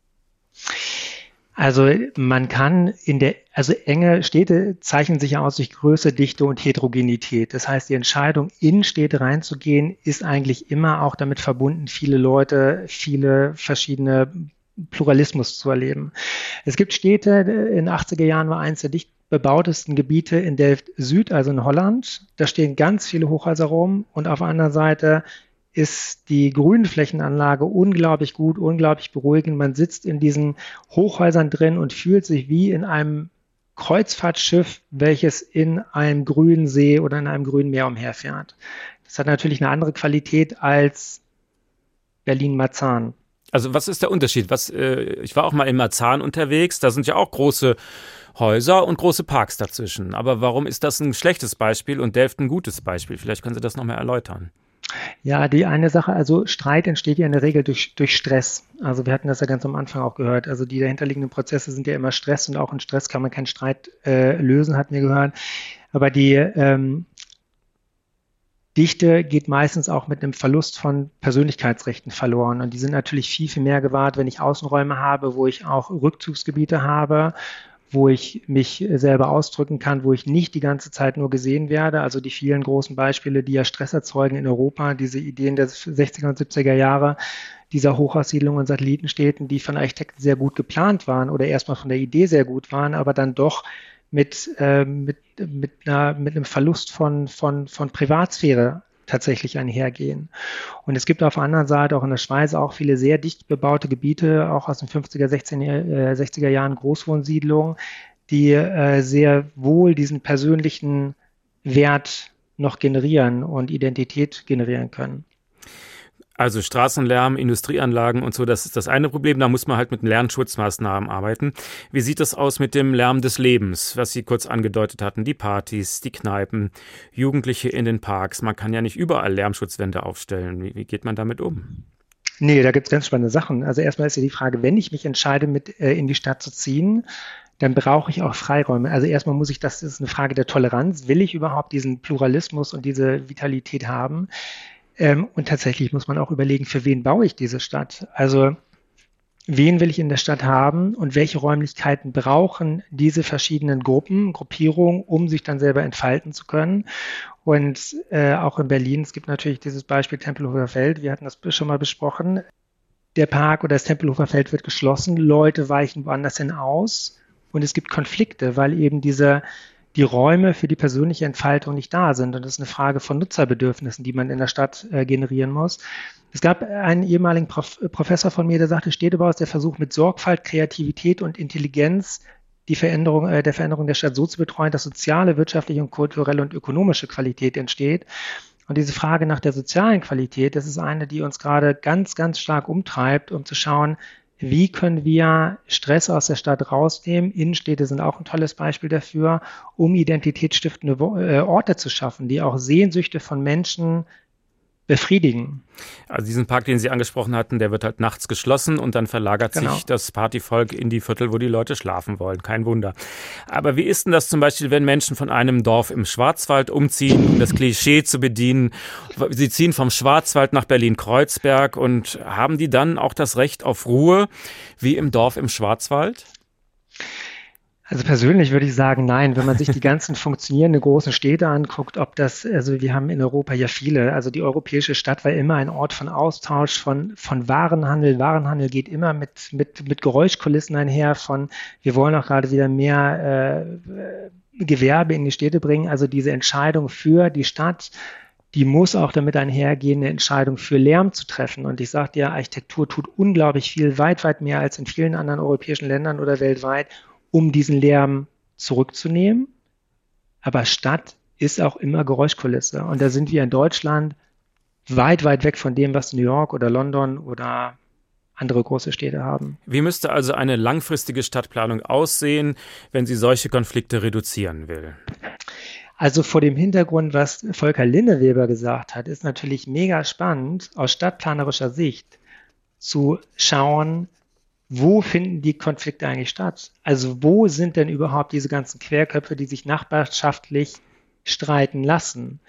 Also man kann in der, also enge Städte zeichnen sich aus durch Größe, Dichte und Heterogenität. Das heißt, die Entscheidung, in Städte reinzugehen, ist eigentlich immer auch damit verbunden, viele Leute, viele verschiedene Pluralismus zu erleben. Es gibt Städte, in den 80er Jahren war eins der dicht bebautesten Gebiete in Delft Süd, also in Holland. Da stehen ganz viele Hochhäuser rum und auf der anderen Seite ist die Grünflächenanlage unglaublich gut, unglaublich beruhigend. Man sitzt in diesen Hochhäusern drin und fühlt sich wie in einem Kreuzfahrtschiff, welches in einem grünen See oder in einem grünen Meer umherfährt. Das hat natürlich eine andere Qualität als Berlin-Marzahn. Also was ist der Unterschied? Was, äh, ich war auch mal in Marzahn unterwegs, da sind ja auch große Häuser und große Parks dazwischen. Aber warum ist das ein schlechtes Beispiel und Delft ein gutes Beispiel? Vielleicht können Sie das nochmal erläutern. Ja, die eine Sache, also Streit entsteht ja in der Regel durch, durch Stress. Also wir hatten das ja ganz am Anfang auch gehört. Also die dahinterliegenden Prozesse sind ja immer Stress und auch in Stress kann man keinen Streit äh, lösen, hatten wir gehört. Aber die ähm, Dichte geht meistens auch mit einem Verlust von Persönlichkeitsrechten verloren. Und die sind natürlich viel, viel mehr gewahrt, wenn ich Außenräume habe, wo ich auch Rückzugsgebiete habe wo ich mich selber ausdrücken kann, wo ich nicht die ganze Zeit nur gesehen werde. Also die vielen großen Beispiele, die ja Stress erzeugen in Europa, diese Ideen der 60er und 70er Jahre, dieser Hochaussiedlungen und Satellitenstädten, die von Architekten sehr gut geplant waren oder erstmal von der Idee sehr gut waren, aber dann doch mit, äh, mit, mit, einer, mit einem Verlust von, von, von Privatsphäre tatsächlich einhergehen. Und es gibt auf der anderen Seite auch in der Schweiz auch viele sehr dicht bebaute Gebiete, auch aus den 50er, 60er, 60er Jahren Großwohnsiedlungen, die äh, sehr wohl diesen persönlichen Wert noch generieren und Identität generieren können. Also Straßenlärm, Industrieanlagen und so, das ist das eine Problem. Da muss man halt mit Lernschutzmaßnahmen arbeiten. Wie sieht es aus mit dem Lärm des Lebens, was Sie kurz angedeutet hatten? Die Partys, die Kneipen, Jugendliche in den Parks. Man kann ja nicht überall Lärmschutzwände aufstellen. Wie, wie geht man damit um? Nee, da gibt es ganz spannende Sachen. Also erstmal ist ja die Frage, wenn ich mich entscheide, mit äh, in die Stadt zu ziehen, dann brauche ich auch Freiräume. Also erstmal muss ich, das ist eine Frage der Toleranz. Will ich überhaupt diesen Pluralismus und diese Vitalität haben? Ähm, und tatsächlich muss man auch überlegen, für wen baue ich diese Stadt? Also wen will ich in der Stadt haben und welche Räumlichkeiten brauchen diese verschiedenen Gruppen, Gruppierungen, um sich dann selber entfalten zu können. Und äh, auch in Berlin, es gibt natürlich dieses Beispiel Tempelhofer Feld, wir hatten das schon mal besprochen. Der Park oder das Tempelhofer Feld wird geschlossen, Leute weichen woanders hin aus und es gibt Konflikte, weil eben diese die Räume für die persönliche Entfaltung nicht da sind. Und das ist eine Frage von Nutzerbedürfnissen, die man in der Stadt äh, generieren muss. Es gab einen ehemaligen Prof Professor von mir, der sagte, Städtebau ist der Versuch, mit Sorgfalt, Kreativität und Intelligenz die Veränderung, äh, der Veränderung der Stadt so zu betreuen, dass soziale, wirtschaftliche und kulturelle und ökonomische Qualität entsteht. Und diese Frage nach der sozialen Qualität, das ist eine, die uns gerade ganz, ganz stark umtreibt, um zu schauen, wie können wir Stress aus der Stadt rausnehmen? Innenstädte sind auch ein tolles Beispiel dafür, um identitätsstiftende äh, Orte zu schaffen, die auch Sehnsüchte von Menschen befriedigen. Also diesen Park, den Sie angesprochen hatten, der wird halt nachts geschlossen und dann verlagert genau. sich das Partyvolk in die Viertel, wo die Leute schlafen wollen. Kein Wunder. Aber wie ist denn das zum Beispiel, wenn Menschen von einem Dorf im Schwarzwald umziehen, um das Klischee zu bedienen? Sie ziehen vom Schwarzwald nach Berlin-Kreuzberg und haben die dann auch das Recht auf Ruhe wie im Dorf im Schwarzwald? Also persönlich würde ich sagen, nein. Wenn man sich die ganzen funktionierenden großen Städte anguckt, ob das, also wir haben in Europa ja viele, also die europäische Stadt war immer ein Ort von Austausch, von, von Warenhandel. Warenhandel geht immer mit, mit, mit Geräuschkulissen einher, von wir wollen auch gerade wieder mehr äh, Gewerbe in die Städte bringen. Also diese Entscheidung für die Stadt, die muss auch damit einhergehen, eine Entscheidung für Lärm zu treffen. Und ich sage dir, Architektur tut unglaublich viel, weit, weit mehr als in vielen anderen europäischen Ländern oder weltweit, um diesen Lärm zurückzunehmen. Aber Stadt ist auch immer Geräuschkulisse. Und da sind wir in Deutschland weit, weit weg von dem, was New York oder London oder andere große Städte haben. Wie müsste also eine langfristige Stadtplanung aussehen, wenn sie solche Konflikte reduzieren will? Also vor dem Hintergrund, was Volker Linneweber gesagt hat, ist natürlich mega spannend aus stadtplanerischer Sicht zu schauen, wo finden die Konflikte eigentlich statt? Also wo sind denn überhaupt diese ganzen Querköpfe, die sich nachbarschaftlich streiten lassen?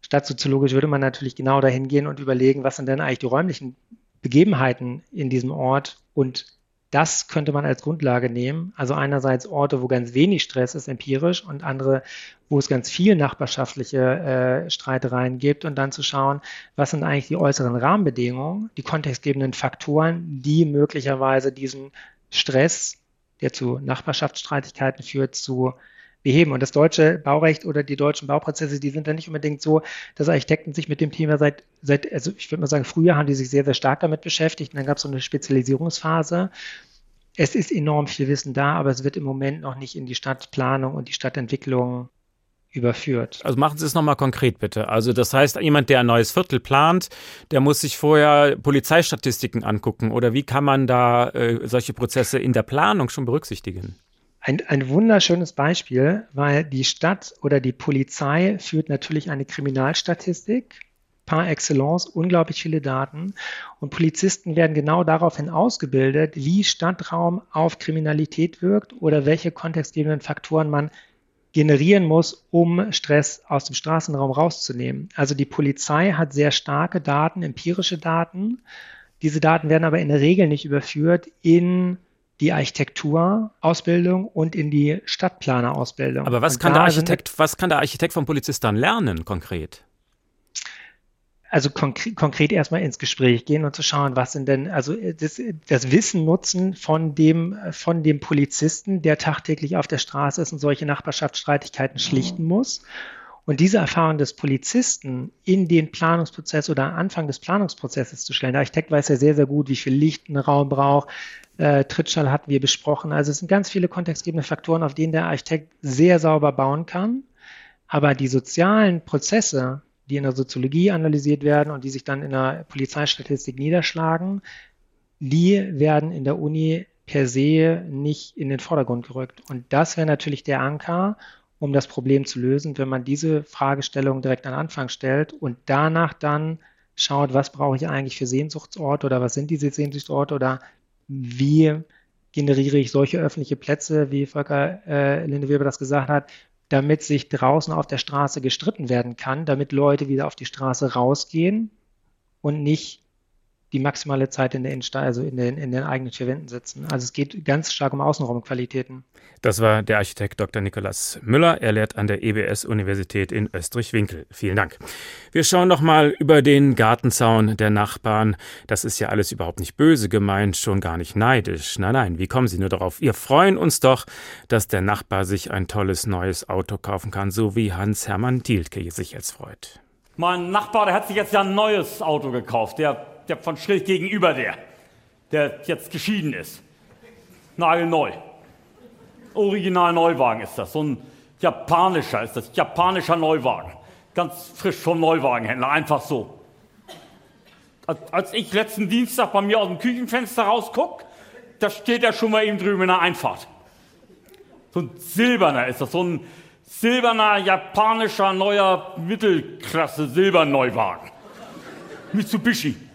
Stadtsoziologisch würde man natürlich genau dahin gehen und überlegen, was sind denn eigentlich die räumlichen Begebenheiten in diesem Ort und das könnte man als Grundlage nehmen. Also einerseits Orte, wo ganz wenig Stress ist, empirisch, und andere, wo es ganz viel nachbarschaftliche äh, Streitereien gibt und dann zu schauen, was sind eigentlich die äußeren Rahmenbedingungen, die kontextgebenden Faktoren, die möglicherweise diesen Stress, der zu Nachbarschaftsstreitigkeiten führt, zu beheben. Und das deutsche Baurecht oder die deutschen Bauprozesse, die sind dann nicht unbedingt so, dass Architekten sich mit dem Thema seit, seit also ich würde mal sagen, früher haben die sich sehr, sehr stark damit beschäftigt und dann gab es so eine Spezialisierungsphase. Es ist enorm viel Wissen da, aber es wird im Moment noch nicht in die Stadtplanung und die Stadtentwicklung überführt. Also machen Sie es nochmal konkret bitte. Also das heißt, jemand, der ein neues Viertel plant, der muss sich vorher Polizeistatistiken angucken oder wie kann man da äh, solche Prozesse in der Planung schon berücksichtigen? Ein, ein wunderschönes Beispiel, weil die Stadt oder die Polizei führt natürlich eine Kriminalstatistik par excellence unglaublich viele Daten und Polizisten werden genau daraufhin ausgebildet, wie Stadtraum auf Kriminalität wirkt oder welche kontextgebenden Faktoren man generieren muss, um Stress aus dem Straßenraum rauszunehmen. Also die Polizei hat sehr starke Daten, empirische Daten. Diese Daten werden aber in der Regel nicht überführt in die Architekturausbildung und in die Stadtplanerausbildung. Aber was kann, der Architekt, was kann der Architekt vom Polizist dann lernen konkret? Also konkret, konkret erstmal ins Gespräch gehen und zu schauen, was sind denn, also das, das Wissen nutzen von dem, von dem Polizisten, der tagtäglich auf der Straße ist und solche Nachbarschaftsstreitigkeiten schlichten muss. Und diese Erfahrung des Polizisten in den Planungsprozess oder Anfang des Planungsprozesses zu stellen. Der Architekt weiß ja sehr, sehr gut, wie viel Licht ein Raum braucht, äh, Trittschall hatten wir besprochen. Also es sind ganz viele kontextgebende Faktoren, auf denen der Architekt sehr sauber bauen kann. Aber die sozialen Prozesse, die in der Soziologie analysiert werden und die sich dann in der Polizeistatistik niederschlagen, die werden in der Uni per se nicht in den Vordergrund gerückt. Und das wäre natürlich der Anker, um das Problem zu lösen, wenn man diese Fragestellung direkt an Anfang stellt und danach dann schaut, was brauche ich eigentlich für Sehnsuchtsorte oder was sind diese Sehnsuchtsorte oder wie generiere ich solche öffentliche Plätze, wie Volker äh, Linde Weber das gesagt hat, damit sich draußen auf der Straße gestritten werden kann, damit Leute wieder auf die Straße rausgehen und nicht die maximale Zeit in der Innenstadt, also in den, in den eigenen vier Wänden sitzen. Also es geht ganz stark um Außenraumqualitäten. Das war der Architekt Dr. Nikolaus Müller. Er lehrt an der EBS-Universität in Österreich-Winkel. Vielen Dank. Wir schauen nochmal über den Gartenzaun der Nachbarn. Das ist ja alles überhaupt nicht böse gemeint, schon gar nicht neidisch. Nein, nein, wie kommen Sie nur darauf? Wir freuen uns doch, dass der Nachbar sich ein tolles neues Auto kaufen kann, so wie Hans-Hermann Dielke sich jetzt freut. Mein Nachbar, der hat sich jetzt ja ein neues Auto gekauft. Der der von schräg gegenüber der, der jetzt geschieden ist. Nagelneu. Original Neuwagen ist das. So ein japanischer ist das. Japanischer Neuwagen. Ganz frisch vom Neuwagenhändler. Einfach so. Als ich letzten Dienstag bei mir aus dem Küchenfenster rausguck, da steht er schon mal eben drüben in der Einfahrt. So ein silberner ist das. So ein silberner japanischer neuer Mittelklasse Silberneuwagen. Mitsubishi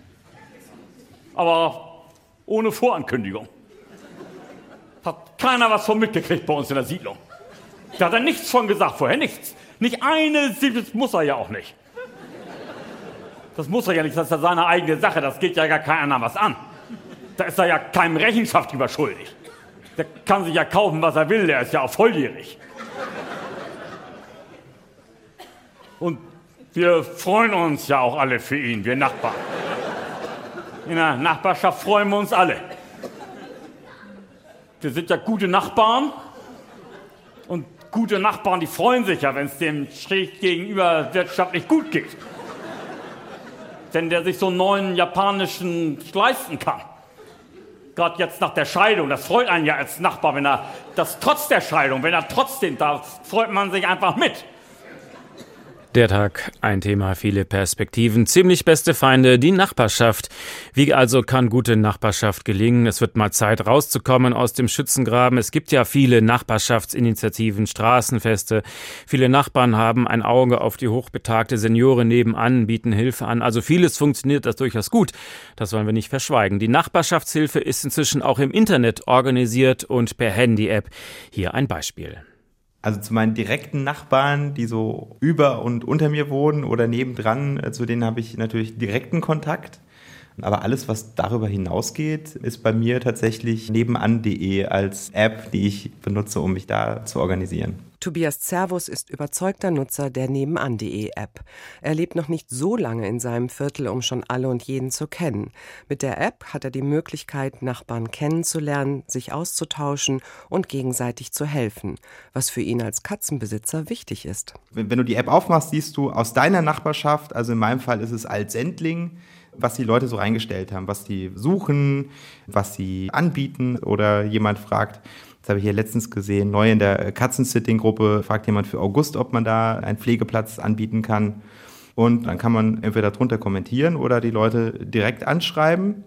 aber ohne Vorankündigung. Hat keiner was von mitgekriegt bei uns in der Siedlung. Da hat er nichts von gesagt, vorher nichts. Nicht eine Silbe, das muss er ja auch nicht. Das muss er ja nicht, das ist ja seine eigene Sache, das geht ja gar keiner was an. Da ist er ja keinem Rechenschaft drüber schuldig. Der kann sich ja kaufen, was er will, der ist ja auch volljährig. Und wir freuen uns ja auch alle für ihn, wir Nachbarn. In der Nachbarschaft freuen wir uns alle. Wir sind ja gute Nachbarn. Und gute Nachbarn, die freuen sich ja, wenn es dem schräg gegenüber wirtschaftlich gut geht. Wenn der sich so einen neuen japanischen leisten kann. Gerade jetzt nach der Scheidung, das freut einen ja als Nachbar, wenn er das trotz der Scheidung, wenn er trotzdem da, freut man sich einfach mit. Der Tag, ein Thema, viele Perspektiven, ziemlich beste Feinde, die Nachbarschaft. Wie also kann gute Nachbarschaft gelingen? Es wird mal Zeit rauszukommen aus dem Schützengraben. Es gibt ja viele Nachbarschaftsinitiativen, Straßenfeste. Viele Nachbarn haben ein Auge auf die hochbetagte Senioren nebenan, bieten Hilfe an. Also vieles funktioniert das durchaus gut. Das wollen wir nicht verschweigen. Die Nachbarschaftshilfe ist inzwischen auch im Internet organisiert und per Handy-App. Hier ein Beispiel. Also zu meinen direkten Nachbarn, die so über und unter mir wohnen oder nebendran, äh, zu denen habe ich natürlich direkten Kontakt. Aber alles, was darüber hinausgeht, ist bei mir tatsächlich nebenan.de als App, die ich benutze, um mich da zu organisieren. Tobias Zervus ist überzeugter Nutzer der Nebenan.de App. Er lebt noch nicht so lange in seinem Viertel, um schon alle und jeden zu kennen. Mit der App hat er die Möglichkeit, Nachbarn kennenzulernen, sich auszutauschen und gegenseitig zu helfen, was für ihn als Katzenbesitzer wichtig ist. Wenn, wenn du die App aufmachst, siehst du aus deiner Nachbarschaft, also in meinem Fall ist es Altsendling, was die Leute so reingestellt haben, was die suchen, was sie anbieten oder jemand fragt, das habe ich hier letztens gesehen, neu in der Katzensitting-Gruppe fragt jemand für August, ob man da einen Pflegeplatz anbieten kann. Und dann kann man entweder drunter kommentieren oder die Leute direkt anschreiben.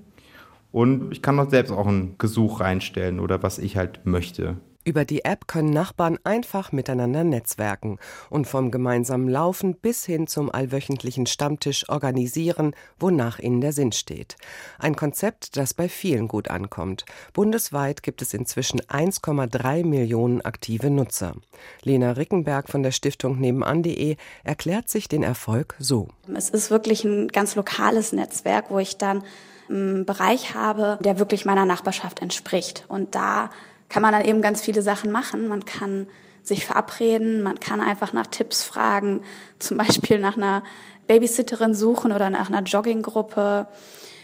Und ich kann noch selbst auch ein Gesuch reinstellen oder was ich halt möchte. Über die App können Nachbarn einfach miteinander netzwerken und vom gemeinsamen Laufen bis hin zum allwöchentlichen Stammtisch organisieren, wonach ihnen der Sinn steht. Ein Konzept, das bei vielen gut ankommt. Bundesweit gibt es inzwischen 1,3 Millionen aktive Nutzer. Lena Rickenberg von der Stiftung nebenan.de erklärt sich den Erfolg so. Es ist wirklich ein ganz lokales Netzwerk, wo ich dann einen Bereich habe, der wirklich meiner Nachbarschaft entspricht. Und da kann man dann eben ganz viele Sachen machen. Man kann sich verabreden, man kann einfach nach Tipps fragen, zum Beispiel nach einer Babysitterin suchen oder nach einer Jogginggruppe.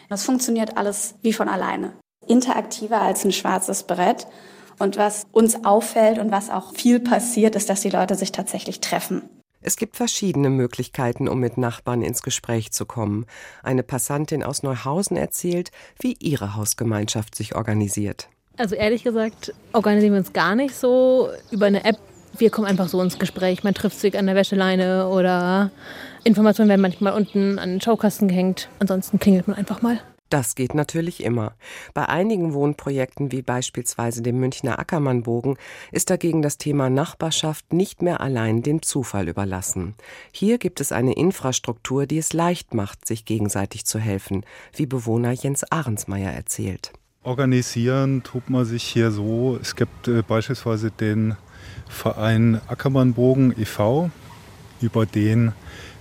Das funktioniert alles wie von alleine. Interaktiver als ein schwarzes Brett. Und was uns auffällt und was auch viel passiert, ist, dass die Leute sich tatsächlich treffen. Es gibt verschiedene Möglichkeiten, um mit Nachbarn ins Gespräch zu kommen. Eine Passantin aus Neuhausen erzählt, wie ihre Hausgemeinschaft sich organisiert. Also ehrlich gesagt organisieren wir uns gar nicht so über eine App. Wir kommen einfach so ins Gespräch. Man trifft sich an der Wäscheleine oder Informationen werden manchmal unten an den Schaukasten gehängt. Ansonsten klingelt man einfach mal. Das geht natürlich immer. Bei einigen Wohnprojekten wie beispielsweise dem Münchner Ackermannbogen ist dagegen das Thema Nachbarschaft nicht mehr allein dem Zufall überlassen. Hier gibt es eine Infrastruktur, die es leicht macht, sich gegenseitig zu helfen, wie Bewohner Jens Ahrensmeier erzählt. Organisieren tut man sich hier so. Es gibt äh, beispielsweise den Verein Ackermannbogen e.V., über den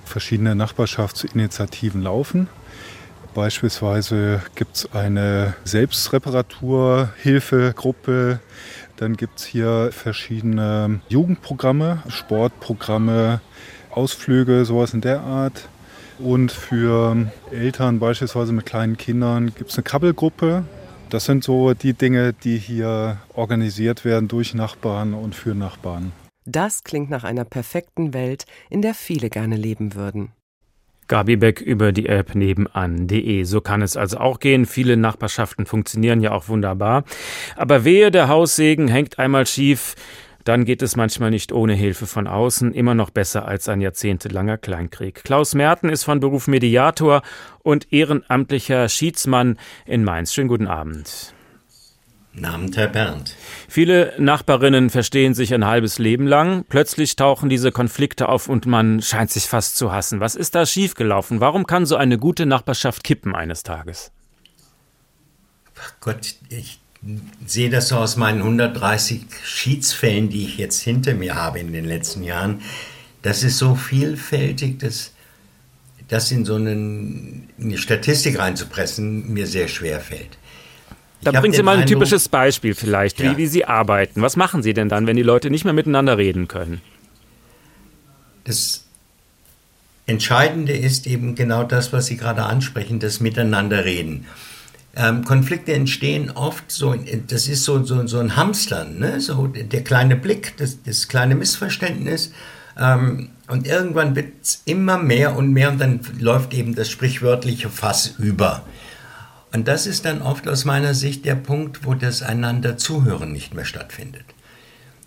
verschiedene Nachbarschaftsinitiativen laufen. Beispielsweise gibt es eine Selbstreparaturhilfegruppe. Dann gibt es hier verschiedene Jugendprogramme, Sportprogramme, Ausflüge, sowas in der Art. Und für Eltern beispielsweise mit kleinen Kindern gibt es eine Krabbelgruppe. Das sind so die Dinge, die hier organisiert werden durch Nachbarn und für Nachbarn. Das klingt nach einer perfekten Welt, in der viele gerne leben würden. Gabi Beck über die App nebenan.de. So kann es also auch gehen. Viele Nachbarschaften funktionieren ja auch wunderbar. Aber wehe, der Haussegen hängt einmal schief dann geht es manchmal nicht ohne Hilfe von außen, immer noch besser als ein jahrzehntelanger Kleinkrieg. Klaus Merten ist von Beruf Mediator und ehrenamtlicher Schiedsmann in Mainz. Schönen guten Abend. Namen Herr Bernd. Viele Nachbarinnen verstehen sich ein halbes Leben lang. Plötzlich tauchen diese Konflikte auf und man scheint sich fast zu hassen. Was ist da schiefgelaufen? Warum kann so eine gute Nachbarschaft kippen eines Tages? Ach Gott, ich sehe das so aus meinen 130 Schiedsfällen, die ich jetzt hinter mir habe in den letzten Jahren. Das ist so vielfältig, dass das in so einen, eine Statistik reinzupressen mir sehr schwer fällt. Da bringen Sie mal ein Eindruck, typisches Beispiel vielleicht, ja. wie, wie Sie arbeiten. Was machen Sie denn dann, wenn die Leute nicht mehr miteinander reden können? Das Entscheidende ist eben genau das, was Sie gerade ansprechen, das Miteinanderreden. Ähm, Konflikte entstehen oft so, das ist so, so, so ein Hamstern, ne? so der kleine Blick, das, das kleine Missverständnis. Ähm, und irgendwann wird es immer mehr und mehr und dann läuft eben das sprichwörtliche Fass über. Und das ist dann oft aus meiner Sicht der Punkt, wo das einander zuhören nicht mehr stattfindet.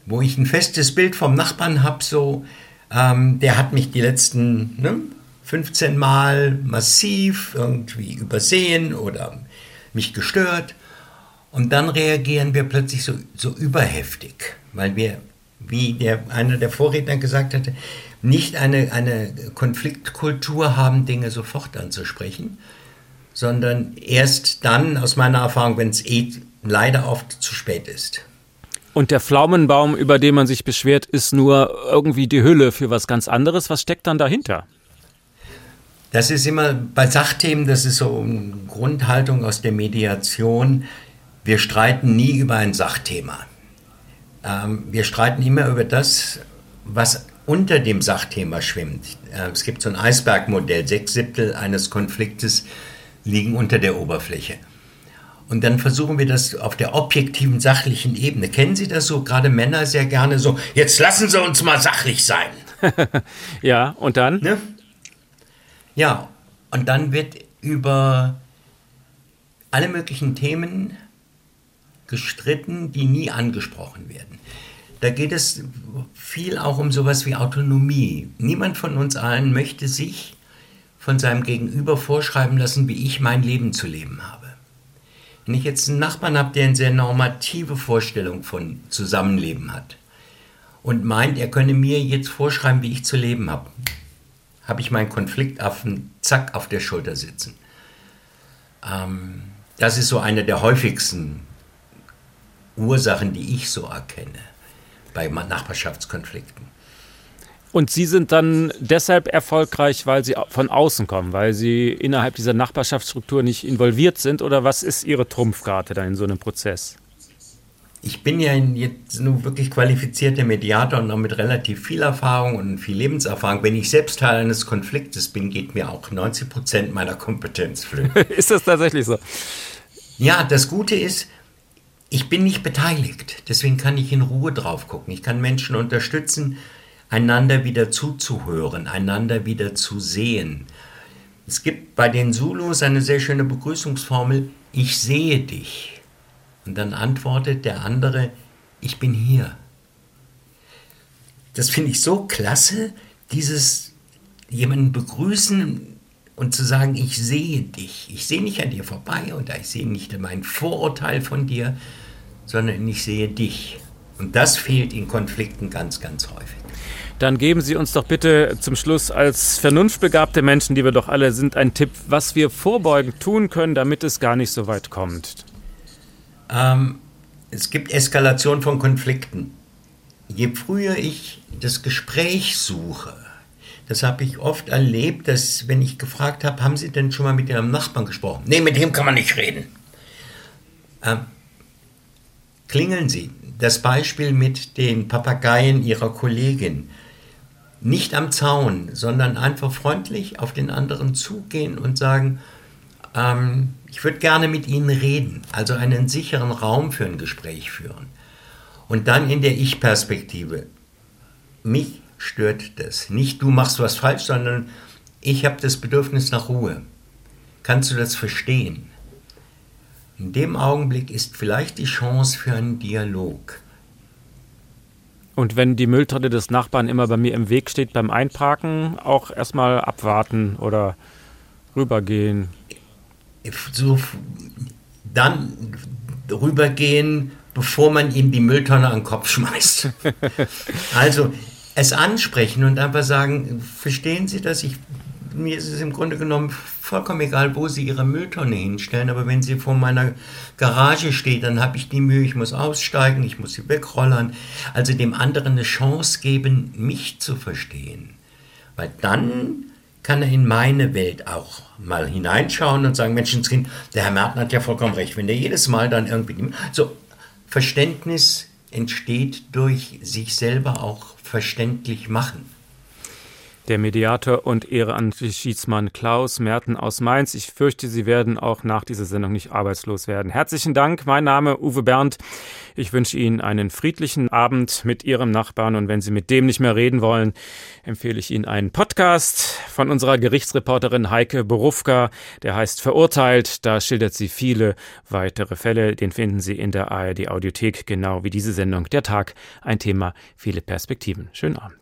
Wo ich ein festes Bild vom Nachbarn habe, so, ähm, der hat mich die letzten ne, 15 Mal massiv irgendwie übersehen oder mich gestört. Und dann reagieren wir plötzlich so, so überheftig, weil wir, wie der, einer der Vorredner gesagt hatte, nicht eine, eine Konfliktkultur haben, Dinge sofort anzusprechen, sondern erst dann, aus meiner Erfahrung, wenn es eh leider oft zu spät ist. Und der Pflaumenbaum, über den man sich beschwert, ist nur irgendwie die Hülle für was ganz anderes. Was steckt dann dahinter? Das ist immer bei Sachthemen, das ist so eine Grundhaltung aus der Mediation. Wir streiten nie über ein Sachthema. Ähm, wir streiten immer über das, was unter dem Sachthema schwimmt. Äh, es gibt so ein Eisbergmodell, sechs Siebtel eines Konfliktes liegen unter der Oberfläche. Und dann versuchen wir das auf der objektiven, sachlichen Ebene. Kennen Sie das so? Gerade Männer sehr gerne so, jetzt lassen Sie uns mal sachlich sein. ja, und dann? Ne? Ja, und dann wird über alle möglichen Themen gestritten, die nie angesprochen werden. Da geht es viel auch um sowas wie Autonomie. Niemand von uns allen möchte sich von seinem Gegenüber vorschreiben lassen, wie ich mein Leben zu leben habe. Wenn ich jetzt einen Nachbarn habe, der eine sehr normative Vorstellung von Zusammenleben hat und meint, er könne mir jetzt vorschreiben, wie ich zu leben habe, habe ich meinen Konfliktaffen zack auf der Schulter sitzen. Ähm, das ist so eine der häufigsten Ursachen, die ich so erkenne bei Nachbarschaftskonflikten. Und Sie sind dann deshalb erfolgreich, weil Sie von außen kommen, weil Sie innerhalb dieser Nachbarschaftsstruktur nicht involviert sind? Oder was ist Ihre Trumpfkarte da in so einem Prozess? Ich bin ja jetzt nur wirklich qualifizierter Mediator und noch mit relativ viel Erfahrung und viel Lebenserfahrung. Wenn ich selbst Teil eines Konfliktes bin, geht mir auch 90 Prozent meiner Kompetenz flöten. ist das tatsächlich so? Ja, das Gute ist, ich bin nicht beteiligt. Deswegen kann ich in Ruhe drauf gucken. Ich kann Menschen unterstützen, einander wieder zuzuhören, einander wieder zu sehen. Es gibt bei den Zulus eine sehr schöne Begrüßungsformel, ich sehe dich. Und dann antwortet der andere, ich bin hier. Das finde ich so klasse, dieses jemanden begrüßen und zu sagen, ich sehe dich. Ich sehe nicht an dir vorbei und ich sehe nicht mein Vorurteil von dir, sondern ich sehe dich. Und das fehlt in Konflikten ganz, ganz häufig. Dann geben Sie uns doch bitte zum Schluss als vernunftbegabte Menschen, die wir doch alle sind, einen Tipp, was wir vorbeugend tun können, damit es gar nicht so weit kommt. Ähm, es gibt Eskalation von Konflikten. Je früher ich das Gespräch suche, das habe ich oft erlebt, dass wenn ich gefragt habe, haben Sie denn schon mal mit Ihrem Nachbarn gesprochen? Nee, mit dem kann man nicht reden. Ähm, klingeln Sie. Das Beispiel mit den Papageien Ihrer Kollegin nicht am Zaun, sondern einfach freundlich auf den anderen zugehen und sagen, ähm, ich würde gerne mit Ihnen reden, also einen sicheren Raum für ein Gespräch führen. Und dann in der Ich-Perspektive. Mich stört das. Nicht du machst was falsch, sondern ich habe das Bedürfnis nach Ruhe. Kannst du das verstehen? In dem Augenblick ist vielleicht die Chance für einen Dialog. Und wenn die Mülltonne des Nachbarn immer bei mir im Weg steht beim Einparken, auch erstmal abwarten oder rübergehen. So, dann rübergehen, bevor man ihm die Mülltonne an den Kopf schmeißt. also es ansprechen und einfach sagen, verstehen Sie das? Ich mir ist es im Grunde genommen vollkommen egal, wo Sie Ihre Mülltonne hinstellen, aber wenn sie vor meiner Garage steht, dann habe ich die Mühe, ich muss aussteigen, ich muss sie wegrollern. Also dem anderen eine Chance geben, mich zu verstehen. Weil dann kann er in meine Welt auch mal hineinschauen und sagen, Menschenskind, der Herr Merten hat ja vollkommen recht, wenn der jedes Mal dann irgendwie... So, Verständnis entsteht durch sich selber auch verständlich machen. Der Mediator und Ehrenamtschiedsmann Klaus Merten aus Mainz. Ich fürchte, Sie werden auch nach dieser Sendung nicht arbeitslos werden. Herzlichen Dank. Mein Name Uwe Berndt. Ich wünsche Ihnen einen friedlichen Abend mit Ihrem Nachbarn und wenn Sie mit dem nicht mehr reden wollen, empfehle ich Ihnen einen Podcast von unserer Gerichtsreporterin Heike Borufka. Der heißt Verurteilt. Da schildert sie viele weitere Fälle. Den finden Sie in der ARD Audiothek, genau wie diese Sendung. Der Tag, ein Thema, viele Perspektiven. Schönen Abend.